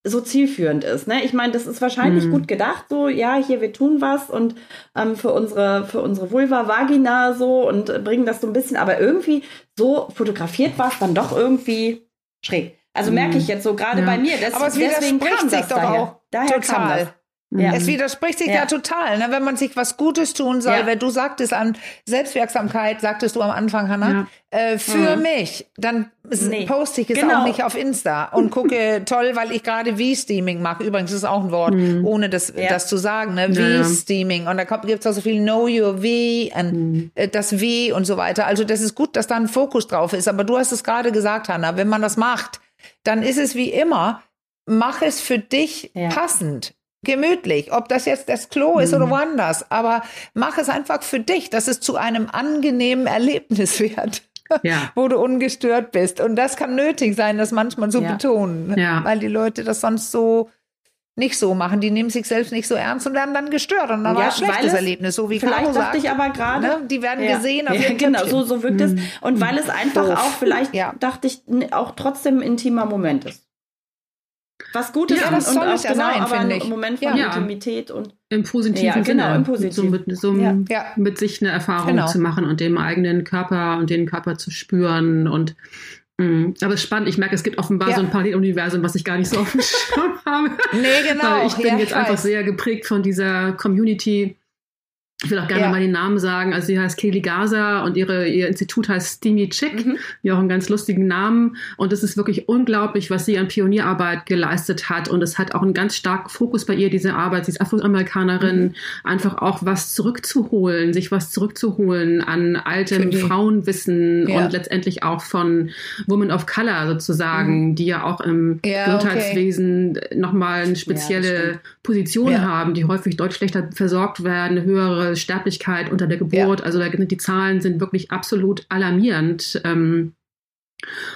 so zielführend ist. Ne? Ich meine, das ist wahrscheinlich mhm. gut gedacht, so, ja, hier, wir tun was und ähm, für unsere, für unsere Vulva, Vagina so und äh, bringen das so ein bisschen, aber irgendwie so fotografiert war es dann doch irgendwie schräg. Also mhm. merke ich jetzt so gerade ja. bei mir, das, aber es deswegen kam das doch daher. auch daher total. Kam das. Ja. Es widerspricht sich ja, ja total, ne? wenn man sich was Gutes tun soll. Ja. Wenn du sagtest an Selbstwirksamkeit, sagtest du am Anfang, Hannah, äh, für mhm. mich, dann nee. poste ich es genau. auch nicht auf Insta und gucke toll, weil ich gerade V-Steaming mache. Übrigens ist auch ein Wort, mhm. ohne das, das zu sagen, ne? V-Steaming. Und da gibt es auch so viel Know Your V und mhm. Äh, das V und so weiter. Also das ist gut, dass da ein Fokus drauf ist. Aber du hast es gerade gesagt, Hannah, wenn man das macht, dann ist es wie immer, mach es für dich passend gemütlich, ob das jetzt das Klo ist oder mhm. woanders, aber mach es einfach für dich, dass es zu einem angenehmen Erlebnis wird. Ja. wo du ungestört bist. Und das kann nötig sein, das manchmal so ja. betonen, ja. weil die Leute das sonst so nicht so machen. Die nehmen sich selbst nicht so ernst und werden dann gestört und dann ja, war ein schlechtes Erlebnis, so wie vielleicht Caro dachte ich aber gerade, ne? die werden ja. gesehen auf ja, genau, so, so wirkt es. Mhm. Und weil es einfach Doof. auch vielleicht, dachte ich, auch trotzdem ein intimer Moment ist. Was Gutes ja, das soll es ja genau, sein, finde ich. Im Moment von ja. Intimität und im positiven ja, genau, Sinne, im positiven. so, mit, so ja. mit sich eine Erfahrung genau. zu machen und dem eigenen Körper und den Körper zu spüren und mh. Mm, aber es ist spannend, ich merke, es gibt offenbar ja. so ein Paralleluniversum, was ich gar nicht so auf dem Schirm habe. Nee, genau. Weil ich bin jetzt einfach sehr geprägt von dieser Community ich will auch gerne ja. mal den Namen sagen. Also sie heißt Kelly Gaza und ihre, ihr Institut heißt Steamy Chick. Mhm. Ja, auch einen ganz lustigen Namen. Und es ist wirklich unglaublich, was sie an Pionierarbeit geleistet hat. Und es hat auch einen ganz starken Fokus bei ihr, diese Arbeit. Sie ist Afroamerikanerin, mhm. einfach auch was zurückzuholen, sich was zurückzuholen an altem Frauenwissen ja. und letztendlich auch von Women of Color sozusagen, mhm. die ja auch im ja, Gesundheitswesen okay. nochmal eine spezielle Position haben, die häufig deutlich schlechter versorgt werden, höhere Sterblichkeit unter der Geburt. Ja. Also da, die Zahlen sind wirklich absolut alarmierend. Ähm,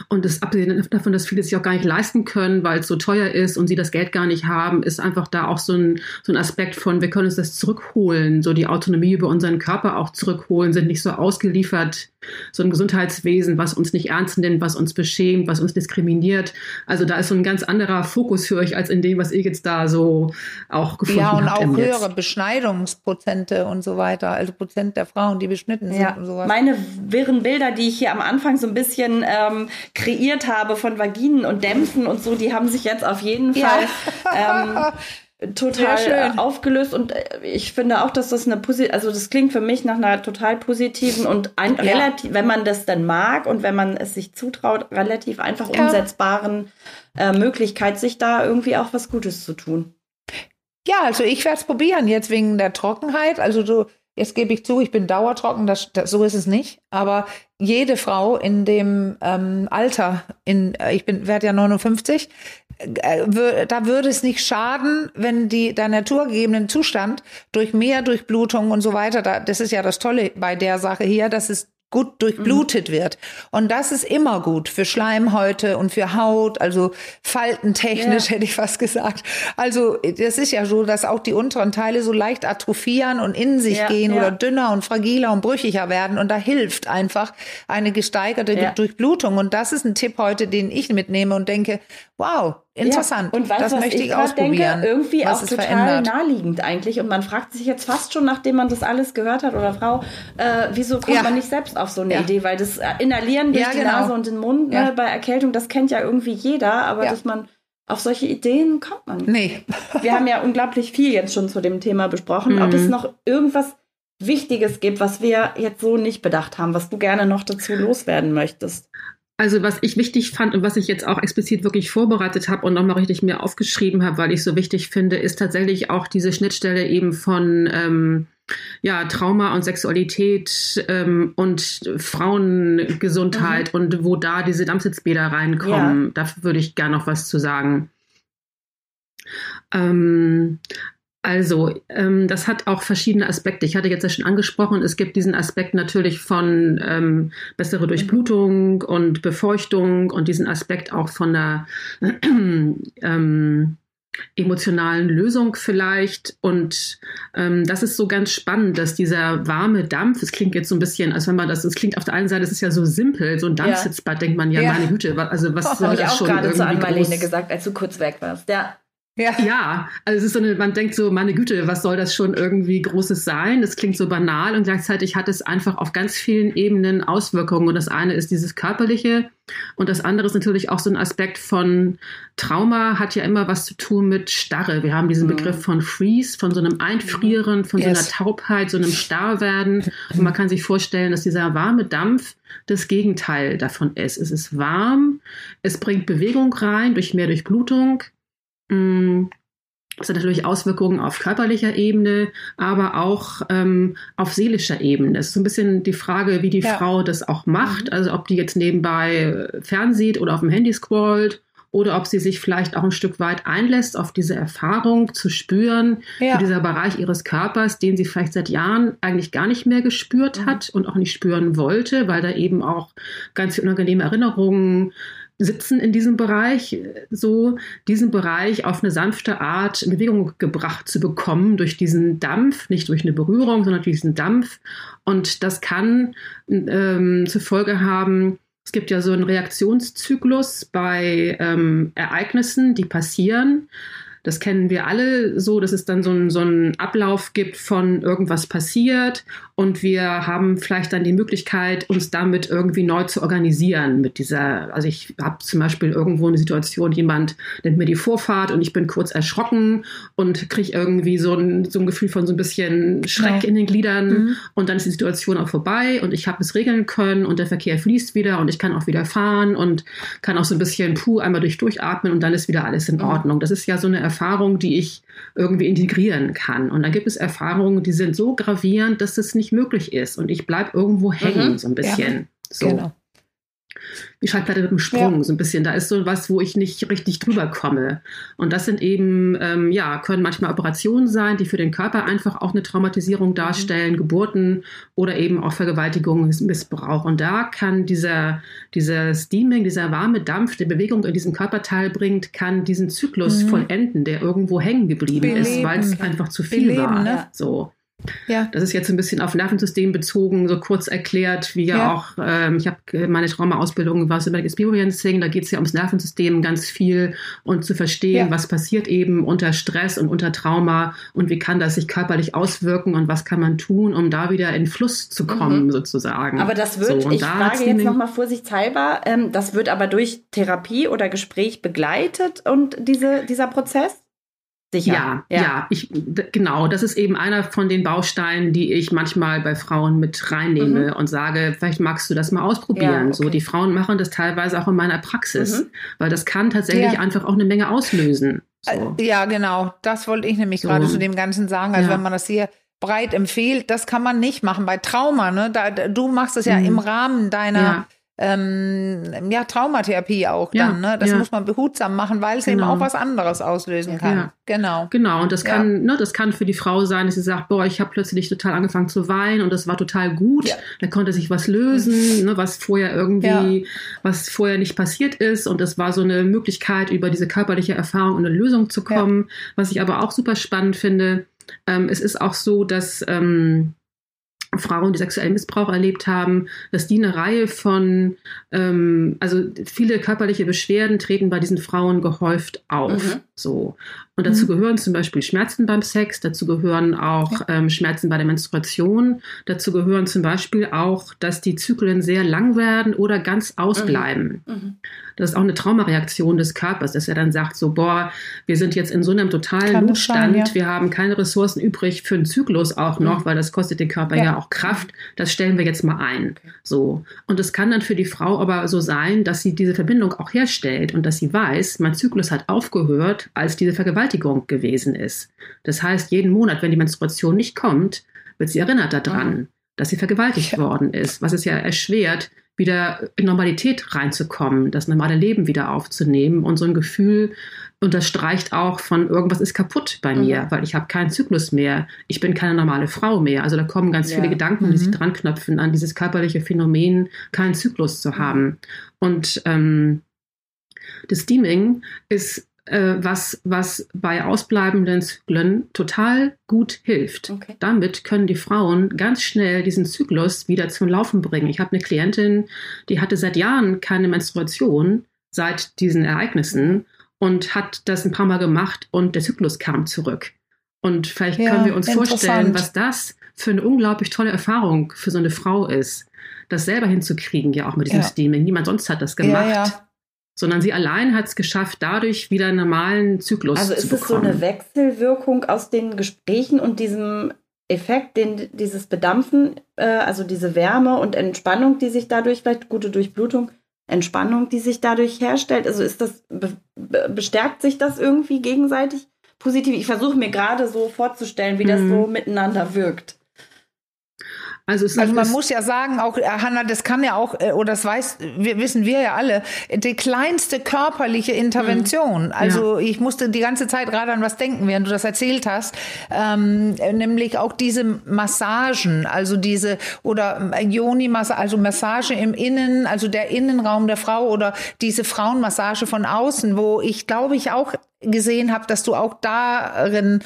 und das abgesehen davon, dass viele sich auch gar nicht leisten können, weil es so teuer ist und sie das Geld gar nicht haben, ist einfach da auch so ein, so ein Aspekt von, wir können uns das zurückholen, so die Autonomie über unseren Körper auch zurückholen, sind nicht so ausgeliefert, so ein Gesundheitswesen, was uns nicht ernst nimmt, was uns beschämt, was uns diskriminiert. Also da ist so ein ganz anderer Fokus für euch als in dem, was ihr jetzt da so auch gefunden habt. Ja, und auch höhere Beschneidungsprozente und so weiter, also Prozent der Frauen, die beschnitten ja. sind und sowas. Meine wirren Bilder, die ich hier am Anfang so ein bisschen ähm, ähm, kreiert habe von Vaginen und Dämpfen und so, die haben sich jetzt auf jeden Fall ja. ähm, total aufgelöst und äh, ich finde auch, dass das eine positive, also das klingt für mich nach einer total positiven und ein, ja. relativ, wenn man das dann mag und wenn man es sich zutraut, relativ einfach ja. umsetzbaren äh, Möglichkeit, sich da irgendwie auch was Gutes zu tun. Ja, also ich werde es probieren, jetzt wegen der Trockenheit. Also du, jetzt gebe ich zu, ich bin dauertrocken, das, das, so ist es nicht. Aber jede Frau in dem ähm, Alter, in, äh, ich bin, werde ja 59, äh, da würde es nicht schaden, wenn die der naturgegebenen Zustand durch mehr Durchblutung und so weiter, da, das ist ja das Tolle bei der Sache hier, dass es gut durchblutet mhm. wird. Und das ist immer gut für Schleimhäute und für Haut, also faltentechnisch ja. hätte ich fast gesagt. Also das ist ja so, dass auch die unteren Teile so leicht atrophieren und in sich ja, gehen ja. oder dünner und fragiler und brüchiger werden. Und da hilft einfach eine gesteigerte Durchblutung. Und das ist ein Tipp heute, den ich mitnehme und denke, wow, interessant. Ja, und weißt, das was möchte ich, ich ausprobieren. Denke, irgendwie auch total verändert. naheliegend eigentlich. Und man fragt sich jetzt fast schon, nachdem man das alles gehört hat oder Frau, äh, wieso kommt ja. man nicht selbst auf so eine ja. Idee? Weil das Inhalieren durch die genau. Nase und den Mund ne, bei Erkältung, das kennt ja irgendwie jeder, aber dass man auf solche Ideen kommt man nicht. Nee. Wir haben ja unglaublich viel jetzt schon zu dem Thema besprochen. Mhm. Ob es noch irgendwas Wichtiges gibt, was wir jetzt so nicht bedacht haben, was du gerne noch dazu loswerden möchtest? Also was ich wichtig fand und was ich jetzt auch explizit wirklich vorbereitet habe und nochmal richtig mir aufgeschrieben habe, weil ich so wichtig finde, ist tatsächlich auch diese Schnittstelle eben von ähm, ja, Trauma und Sexualität ähm, und Frauengesundheit mhm. und wo da diese Dampfsitzbäder reinkommen. Ja. Da würde ich gerne noch was zu sagen. Ähm, also, ähm, das hat auch verschiedene Aspekte. Ich hatte jetzt ja schon angesprochen, es gibt diesen Aspekt natürlich von ähm, bessere Durchblutung und Befeuchtung und diesen Aspekt auch von der ähm, emotionalen Lösung vielleicht. Und ähm, das ist so ganz spannend, dass dieser warme Dampf, es klingt jetzt so ein bisschen, als wenn man das, es klingt auf der einen Seite, es ist ja so simpel, so ein Dampfsitzbad, ja. denkt man ja, ja, meine Güte, also was oh, soll das schon irgendwie zu Anmalene gesagt, als du kurz weg warst. Ja. Ja. ja, also es ist so eine, man denkt so, meine Güte, was soll das schon irgendwie Großes sein? Das klingt so banal und gleichzeitig hat es einfach auf ganz vielen Ebenen Auswirkungen. Und das eine ist dieses Körperliche und das andere ist natürlich auch so ein Aspekt von Trauma, hat ja immer was zu tun mit Starre. Wir haben diesen mhm. Begriff von Freeze, von so einem Einfrieren, von yes. so einer Taubheit, so einem Starrwerden. Und man kann sich vorstellen, dass dieser warme Dampf das Gegenteil davon ist. Es ist warm, es bringt Bewegung rein durch mehr Durchblutung Mm, das hat natürlich Auswirkungen auf körperlicher Ebene, aber auch ähm, auf seelischer Ebene. Das ist so ein bisschen die Frage, wie die ja. Frau das auch macht. Mhm. Also ob die jetzt nebenbei fernsieht oder auf dem Handy scrollt oder ob sie sich vielleicht auch ein Stück weit einlässt auf diese Erfahrung zu spüren, ja. für dieser Bereich ihres Körpers, den sie vielleicht seit Jahren eigentlich gar nicht mehr gespürt mhm. hat und auch nicht spüren wollte, weil da eben auch ganz viele unangenehme Erinnerungen sitzen in diesem Bereich, so diesen Bereich auf eine sanfte Art in Bewegung gebracht zu bekommen durch diesen Dampf, nicht durch eine Berührung, sondern durch diesen Dampf. Und das kann ähm, zur Folge haben, es gibt ja so einen Reaktionszyklus bei ähm, Ereignissen, die passieren. Das kennen wir alle so, dass es dann so einen, so einen Ablauf gibt von irgendwas passiert und wir haben vielleicht dann die Möglichkeit, uns damit irgendwie neu zu organisieren mit dieser, also ich habe zum Beispiel irgendwo eine Situation, jemand nimmt mir die Vorfahrt und ich bin kurz erschrocken und kriege irgendwie so ein, so ein Gefühl von so ein bisschen Schreck ja. in den Gliedern mhm. und dann ist die Situation auch vorbei und ich habe es regeln können und der Verkehr fließt wieder und ich kann auch wieder fahren und kann auch so ein bisschen puh einmal durch durchatmen und dann ist wieder alles in mhm. Ordnung. Das ist ja so eine Erfahrung, die ich irgendwie integrieren kann. Und dann gibt es Erfahrungen, die sind so gravierend, dass es nicht möglich ist. Und ich bleibe irgendwo hängen, mhm. so ein bisschen. Ja, so. Genau die Schallplatte mit dem Sprung, ja. so ein bisschen. Da ist so was, wo ich nicht richtig drüber komme. Und das sind eben, ähm, ja, können manchmal Operationen sein, die für den Körper einfach auch eine Traumatisierung darstellen, mhm. Geburten oder eben auch Vergewaltigung, Missbrauch. Und da kann dieser, dieser Steaming, dieser warme Dampf, der Bewegung in diesen Körperteil bringt, kann diesen Zyklus mhm. vollenden, der irgendwo hängen geblieben Beleben. ist, weil es einfach zu viel Beleben, war. Ne? So. Ja. Das ist jetzt ein bisschen auf Nervensystem bezogen, so kurz erklärt, wie ja, ja. auch, ähm, ich habe meine Traumaausbildung war Somatic Experiencing, da geht es ja ums Nervensystem ganz viel und zu verstehen, ja. was passiert eben unter Stress und unter Trauma und wie kann das sich körperlich auswirken und was kann man tun, um da wieder in Fluss zu kommen, mhm. sozusagen. Aber das wird, so, ich da frage jetzt nochmal vorsichtshalber, ähm, das wird aber durch Therapie oder Gespräch begleitet und diese, dieser Prozess? Sicher. Ja, ja, ja, ich, genau. Das ist eben einer von den Bausteinen, die ich manchmal bei Frauen mit reinnehme mhm. und sage, vielleicht magst du das mal ausprobieren. Ja, okay. So, die Frauen machen das teilweise auch in meiner Praxis, mhm. weil das kann tatsächlich ja. einfach auch eine Menge auslösen. So. Äh, ja, genau. Das wollte ich nämlich so. gerade zu dem Ganzen sagen. Also wenn man das hier breit empfiehlt, das kann man nicht machen bei Trauma. Ne? Da, du machst es ja mhm. im Rahmen deiner ähm, ja, Traumatherapie auch ja, dann, ne? Das ja. muss man behutsam machen, weil es genau. eben auch was anderes auslösen kann. Ja. Genau. Genau. Und das kann, ne, das kann für die Frau sein, dass sie sagt, boah, ich habe plötzlich total angefangen zu weinen und das war total gut. Da konnte sich was lösen, mhm. ne, was vorher irgendwie, was vorher nicht passiert ist. Und das war so eine Möglichkeit, über diese körperliche Erfahrung in eine Lösung zu kommen. Was ich aber auch super spannend finde, ähm, es ist auch so, dass ähm, Frauen, die sexuellen Missbrauch erlebt haben, dass die eine Reihe von, ähm, also viele körperliche Beschwerden treten bei diesen Frauen gehäuft auf. Mhm. So. Und dazu mhm. gehören zum Beispiel Schmerzen beim Sex, dazu gehören auch ähm, Schmerzen bei der Menstruation, dazu gehören zum Beispiel auch, dass die Zyklen sehr lang werden oder ganz ausbleiben. Mhm. mhm. Das ist auch eine Traumareaktion des Körpers, dass er dann sagt, so, boah, wir sind jetzt in so einem totalen Kann Notstand, sein, ja. wir haben keine Ressourcen übrig für einen Zyklus auch noch, mhm. weil das kostet den Körper ja. ja. auch Kraft. Das stellen wir jetzt mal ein. Okay. So. Und es kann dann für die Frau aber so sein, dass sie diese Verbindung auch herstellt und dass sie weiß, mein Zyklus hat aufgehört, als diese Vergewaltigung gewesen ist. Das heißt, jeden Monat, wenn die Menstruation nicht kommt, wird sie erinnert daran, mhm. dass sie vergewaltigt ja. worden ist, was es ja erschwert, wieder in Normalität reinzukommen, das normale Leben wieder aufzunehmen und so ein Gefühl unterstreicht auch von irgendwas ist kaputt bei mir, mhm. weil ich habe keinen Zyklus mehr, ich bin keine normale Frau mehr. Also da kommen ganz ja. viele Gedanken, die sich mhm. dran knöpfen an dieses körperliche Phänomen, keinen Zyklus zu haben. Und ähm, das Steaming ist äh, was, was bei ausbleibenden Zyklen total gut hilft. Okay. Damit können die Frauen ganz schnell diesen Zyklus wieder zum Laufen bringen. Ich habe eine Klientin, die hatte seit Jahren keine Menstruation seit diesen Ereignissen und hat das ein paar Mal gemacht und der Zyklus kam zurück. Und vielleicht ja, können wir uns vorstellen, was das für eine unglaublich tolle Erfahrung für so eine Frau ist, das selber hinzukriegen, ja auch mit diesem ja. Steaming. Niemand sonst hat das gemacht. Ja, sondern sie allein hat es geschafft, dadurch wieder einen normalen Zyklus also zu bekommen. Also ist es so eine Wechselwirkung aus den Gesprächen und diesem Effekt, den dieses Bedampfen, äh, also diese Wärme und Entspannung, die sich dadurch, vielleicht gute Durchblutung, Entspannung, die sich dadurch herstellt. Also ist das, be bestärkt sich das irgendwie gegenseitig positiv? Ich versuche mir gerade so vorzustellen, wie das mhm. so miteinander wirkt. Also, also man muss ja sagen, auch äh, Hanna, das kann ja auch, äh, oder das weiß, wir, wissen wir ja alle, die kleinste körperliche Intervention. Mhm. Also ja. ich musste die ganze Zeit gerade an was denken, während du das erzählt hast, ähm, nämlich auch diese Massagen, also diese oder Yoni-Massage, also Massage im Innen, also der Innenraum der Frau oder diese Frauenmassage von außen, wo ich glaube ich auch gesehen habe, dass du auch darin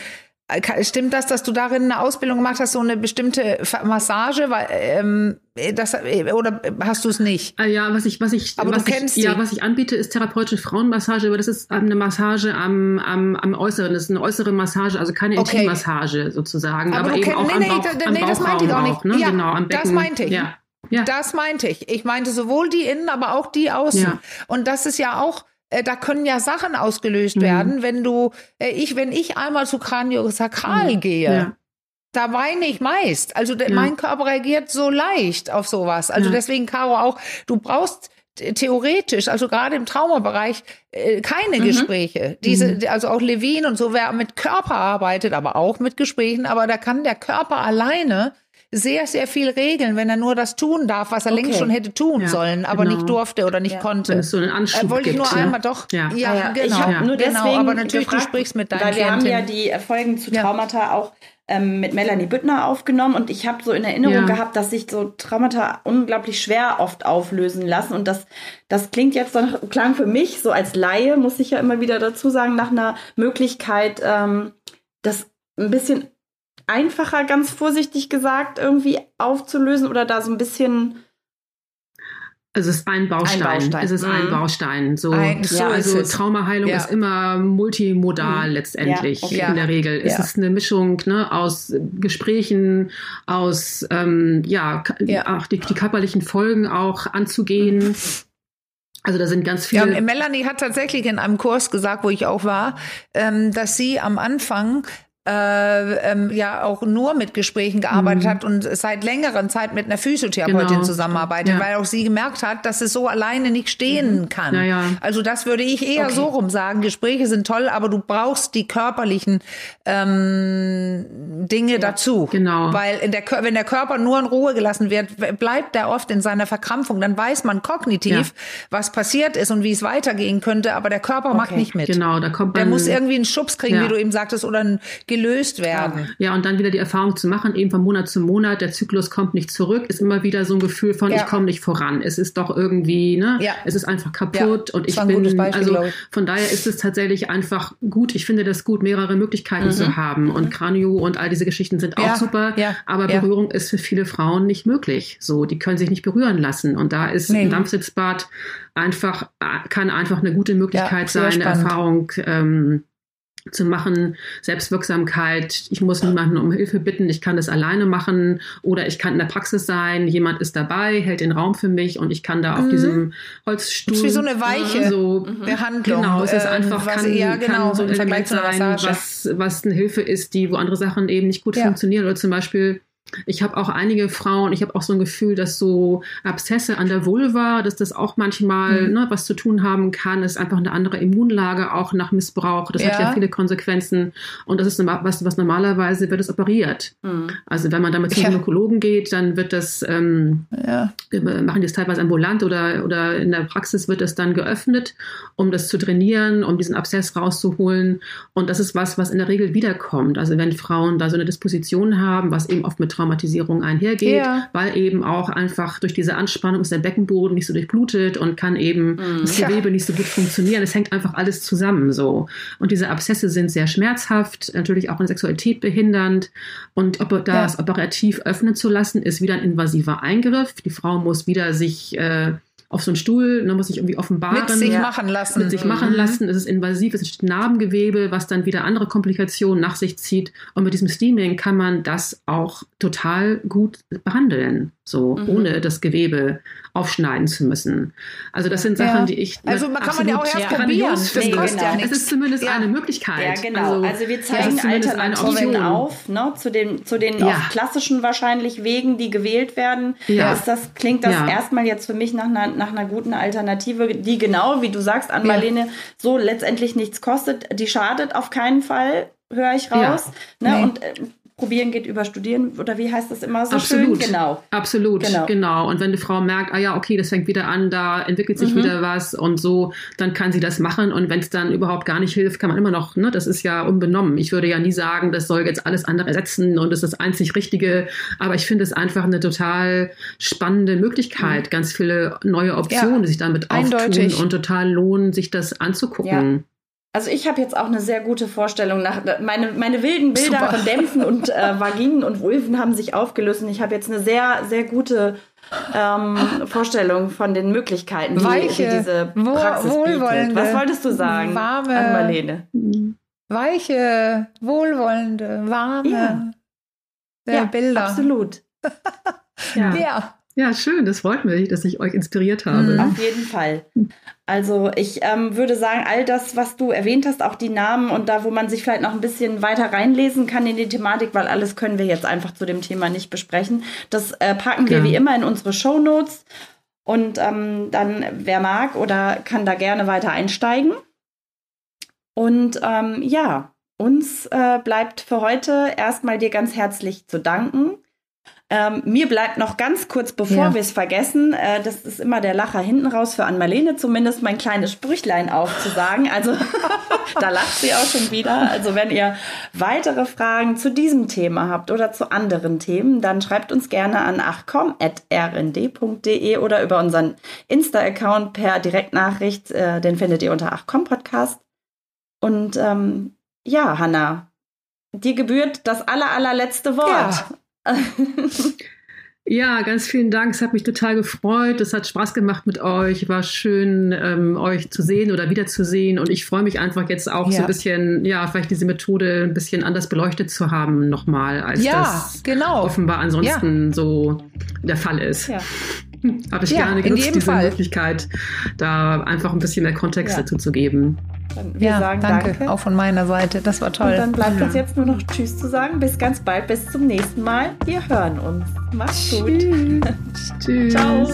Stimmt das, dass du darin eine Ausbildung gemacht hast, so eine bestimmte Massage? Weil, ähm, das, oder hast du es nicht? Ah, ja, was ich, was ich, aber was du kennst ich, ja, was ich anbiete, ist therapeutische Frauenmassage, aber das ist eine Massage am, am, am Äußeren. Das ist eine äußere Massage, also keine okay. Intimmassage sozusagen, aber, aber eben auch nee, am Bauch, nee, am nee, das meinte ich auch nicht. Auch, ne? ja, genau, am Becken. Das meinte ich. Ja. Ja. Das meinte ich. Ich meinte sowohl die innen, aber auch die außen. Ja. Und das ist ja auch äh, da können ja Sachen ausgelöst mhm. werden, wenn du, äh, ich, wenn ich einmal zu Kraniosakral mhm. gehe. Ja. Da weine ich meist. Also ja. mein Körper reagiert so leicht auf sowas. Also ja. deswegen, Caro, auch, du brauchst theoretisch, also gerade im Traumabereich, äh, keine mhm. Gespräche. Diese, mhm. also auch Levin und so, wer mit Körper arbeitet, aber auch mit Gesprächen, aber da kann der Körper alleine sehr, sehr viel regeln, wenn er nur das tun darf, was er okay. längst schon hätte tun ja, sollen, aber genau. nicht durfte oder nicht ja. konnte. Wenn es so einen Anschub äh, wollte ich nur gibt, einmal doch. Ja, ja, ja genau. Ich habe nur genau, deswegen aber natürlich gefragt, du sprichst mit deinen Weil wir Klientin. haben ja die Folgen zu Traumata auch ähm, mit Melanie Büttner aufgenommen und ich habe so in Erinnerung gehabt, dass sich so Traumata unglaublich schwer oft auflösen lassen und das, das klingt jetzt so, klang für mich so als Laie, muss ich ja immer wieder dazu sagen, nach einer Möglichkeit, ähm, das ein bisschen einfacher, ganz vorsichtig gesagt, irgendwie aufzulösen oder da so ein bisschen. Also es ist ein Baustein. Ein Baustein. Es ist mhm. ein Baustein. So, ein, so ja, also Traumaheilung ja. ist immer multimodal mhm. letztendlich. Ja, okay. In der Regel es ist eine Mischung ne, aus Gesprächen, aus ähm, ja, auch die, die, körperlichen Folgen auch anzugehen. Mhm Also da sind ganz viele. Ja, Melanie hat tatsächlich in einem Kurs gesagt, wo ich auch war, ähm, dass sie am Anfang äh, ähm, ja auch nur mit Gesprächen gearbeitet mhm. hat und seit längerer Zeit mit einer Physiotherapeutin genau. zusammenarbeitet, ja. weil auch sie gemerkt hat, dass es so alleine nicht stehen mhm. kann. Ja, ja. Also das würde ich eher okay. so rum sagen. Gespräche sind toll, aber du brauchst die körperlichen ähm, Dinge dazu. Genau. Weil in der, wenn der Körper nur in Ruhe gelassen wird, bleibt er oft in seiner Verkrampfung. Dann weiß man kognitiv, was passiert ist und wie es weitergehen könnte, aber der Körper okay. macht nicht mit. Genau, da kommt man, Der muss irgendwie einen Schubs kriegen, wie du eben sagtest, oder ein gelöst werden. Ja, und dann wieder die Erfahrung zu machen, eben von Monat zu Monat, der Zyklus kommt nicht zurück, ist immer wieder so ein Gefühl von, ja. ich komme nicht voran. Es ist doch irgendwie, ne, ja. es ist einfach kaputt ja. und ich bin, Beispiel, also von daher ist es tatsächlich einfach gut. Ich finde das gut, mehrere Möglichkeiten mhm. zu haben. Mhm. Und Kranio und all diese Geschichten sind auch super, aber Berührung ist für viele Frauen nicht möglich. So, die können sich nicht berühren lassen. Und da ist nee. ein Dampfsitzbad einfach, kann einfach eine gute Möglichkeit sein, eine Erfahrung ähm, zu machen, Selbstwirksamkeit, ich muss niemanden um Hilfe bitten, ich kann das alleine machen oder ich kann in der Praxis sein, jemand ist dabei, hält den Raum für mich und ich kann da auf mhm. diesem Holzstuhl. Das ist wie so eine weiche so, mhm. Behandlung. Genau, es ist einfach, was, kann, ja, genau, kann so ein Vergleich sein, was, was eine Hilfe ist, die, wo andere Sachen eben nicht gut ja. funktionieren oder zum Beispiel ich habe auch einige Frauen, ich habe auch so ein Gefühl, dass so Abszesse an der Vulva, dass das auch manchmal mhm. ne, was zu tun haben kann, ist einfach eine andere Immunlage auch nach Missbrauch. Das ja. hat ja viele Konsequenzen und das ist was, was normalerweise wird es operiert. Mhm. Also wenn man damit zum. Gynäkologen geht, dann wird das ähm, ja. machen die es teilweise ambulant oder oder in der Praxis wird es dann geöffnet, um das zu trainieren, um diesen Abszess rauszuholen und das ist was, was in der Regel wiederkommt. Also wenn Frauen da so eine Disposition haben, was eben oft mit Traumatisierung einhergeht, ja. weil eben auch einfach durch diese Anspannung ist der Beckenboden nicht so durchblutet und kann eben mhm. das Gewebe ja. nicht so gut funktionieren. Es hängt einfach alles zusammen so. Und diese Abszesse sind sehr schmerzhaft, natürlich auch in Sexualität behindernd. Und ob das ja. operativ öffnen zu lassen, ist wieder ein invasiver Eingriff. Die Frau muss wieder sich äh, auf so einen Stuhl, dann muss ich irgendwie offenbaren. Mit sich machen lassen. Mit sich machen mhm. lassen. Es ist invasiv, es ist Narbengewebe, was dann wieder andere Komplikationen nach sich zieht. Und mit diesem Steaming kann man das auch total gut behandeln, so mhm. ohne das Gewebe aufschneiden zu müssen. Also das sind Sachen, ja. die ich also man kann man ja auch erst probieren. Das nee, kostet genau. ja nichts. Es ist zumindest ja. eine Möglichkeit. Ja, genau. Also, also wir zeigen Alternativen auf, ne, zu den zu den ja. klassischen wahrscheinlich Wegen, die gewählt werden. Ja. Ist das klingt das erstmal jetzt für mich nach einer nach einer guten Alternative, die genau wie du sagst, an Marlene so letztendlich nichts kostet. Die schadet auf keinen Fall höre ich raus. Ne? Nee. Und äh, Probieren geht über Studieren oder wie heißt das immer so Absolut. schön? Genau. Absolut, genau. genau. Und wenn die Frau merkt, ah ja, okay, das fängt wieder an, da entwickelt sich mhm. wieder was und so, dann kann sie das machen. Und wenn es dann überhaupt gar nicht hilft, kann man immer noch, ne, das ist ja unbenommen. Ich würde ja nie sagen, das soll jetzt alles andere ersetzen und das ist das einzig Richtige. Aber ich finde es einfach eine total spannende Möglichkeit, mhm. ganz viele neue Optionen, ja. die sich damit Eindeutig. auftun und total lohnen, sich das anzugucken. Ja. Also ich habe jetzt auch eine sehr gute Vorstellung. Nach, meine, meine wilden Bilder Super. von Dämpfen und äh, Vaginen und Vulven haben sich aufgelöst und ich habe jetzt eine sehr, sehr gute ähm, Vorstellung von den Möglichkeiten, die, Weiche, die diese Praxis bietet. Was wolltest du sagen, warme, an Marlene? Weiche, wohlwollende, warme ja. ja Bilder. Absolut. ja. ja. Ja, schön, das freut mich, dass ich euch inspiriert habe. Mhm. Auf jeden Fall. Also ich ähm, würde sagen, all das, was du erwähnt hast, auch die Namen und da, wo man sich vielleicht noch ein bisschen weiter reinlesen kann in die Thematik, weil alles können wir jetzt einfach zu dem Thema nicht besprechen, das äh, packen wir ja. wie immer in unsere Show Notes. Und ähm, dann, wer mag oder kann da gerne weiter einsteigen. Und ähm, ja, uns äh, bleibt für heute erstmal dir ganz herzlich zu danken ähm, mir bleibt noch ganz kurz, bevor ja. wir es vergessen, äh, das ist immer der Lacher hinten raus für Ann-Marlene, zumindest mein kleines Sprüchlein aufzusagen. Also da lacht sie auch schon wieder. Also wenn ihr weitere Fragen zu diesem Thema habt oder zu anderen Themen, dann schreibt uns gerne an achcom.rnd.de oder über unseren Insta-Account per Direktnachricht. Äh, den findet ihr unter achcom Podcast. Und ähm, ja, Hanna, dir gebührt das aller, allerletzte Wort. Ja. Ja, ganz vielen Dank. Es hat mich total gefreut. Es hat Spaß gemacht mit euch. War schön, ähm, euch zu sehen oder wiederzusehen. Und ich freue mich einfach jetzt auch ja. so ein bisschen, ja, vielleicht diese Methode ein bisschen anders beleuchtet zu haben nochmal, als ja, das genau. offenbar ansonsten ja. so der Fall ist. Ja. Habe ich gerne genutzt, diese Fall. Möglichkeit, da einfach ein bisschen mehr Kontext dazu zu geben. Wir ja, sagen danke, danke, auch von meiner Seite. Das war toll. Und dann bleibt uns jetzt nur noch Tschüss zu sagen. Bis ganz bald, bis zum nächsten Mal. Wir hören uns. Mach's gut. Tschüss. Tschüss. Ciao.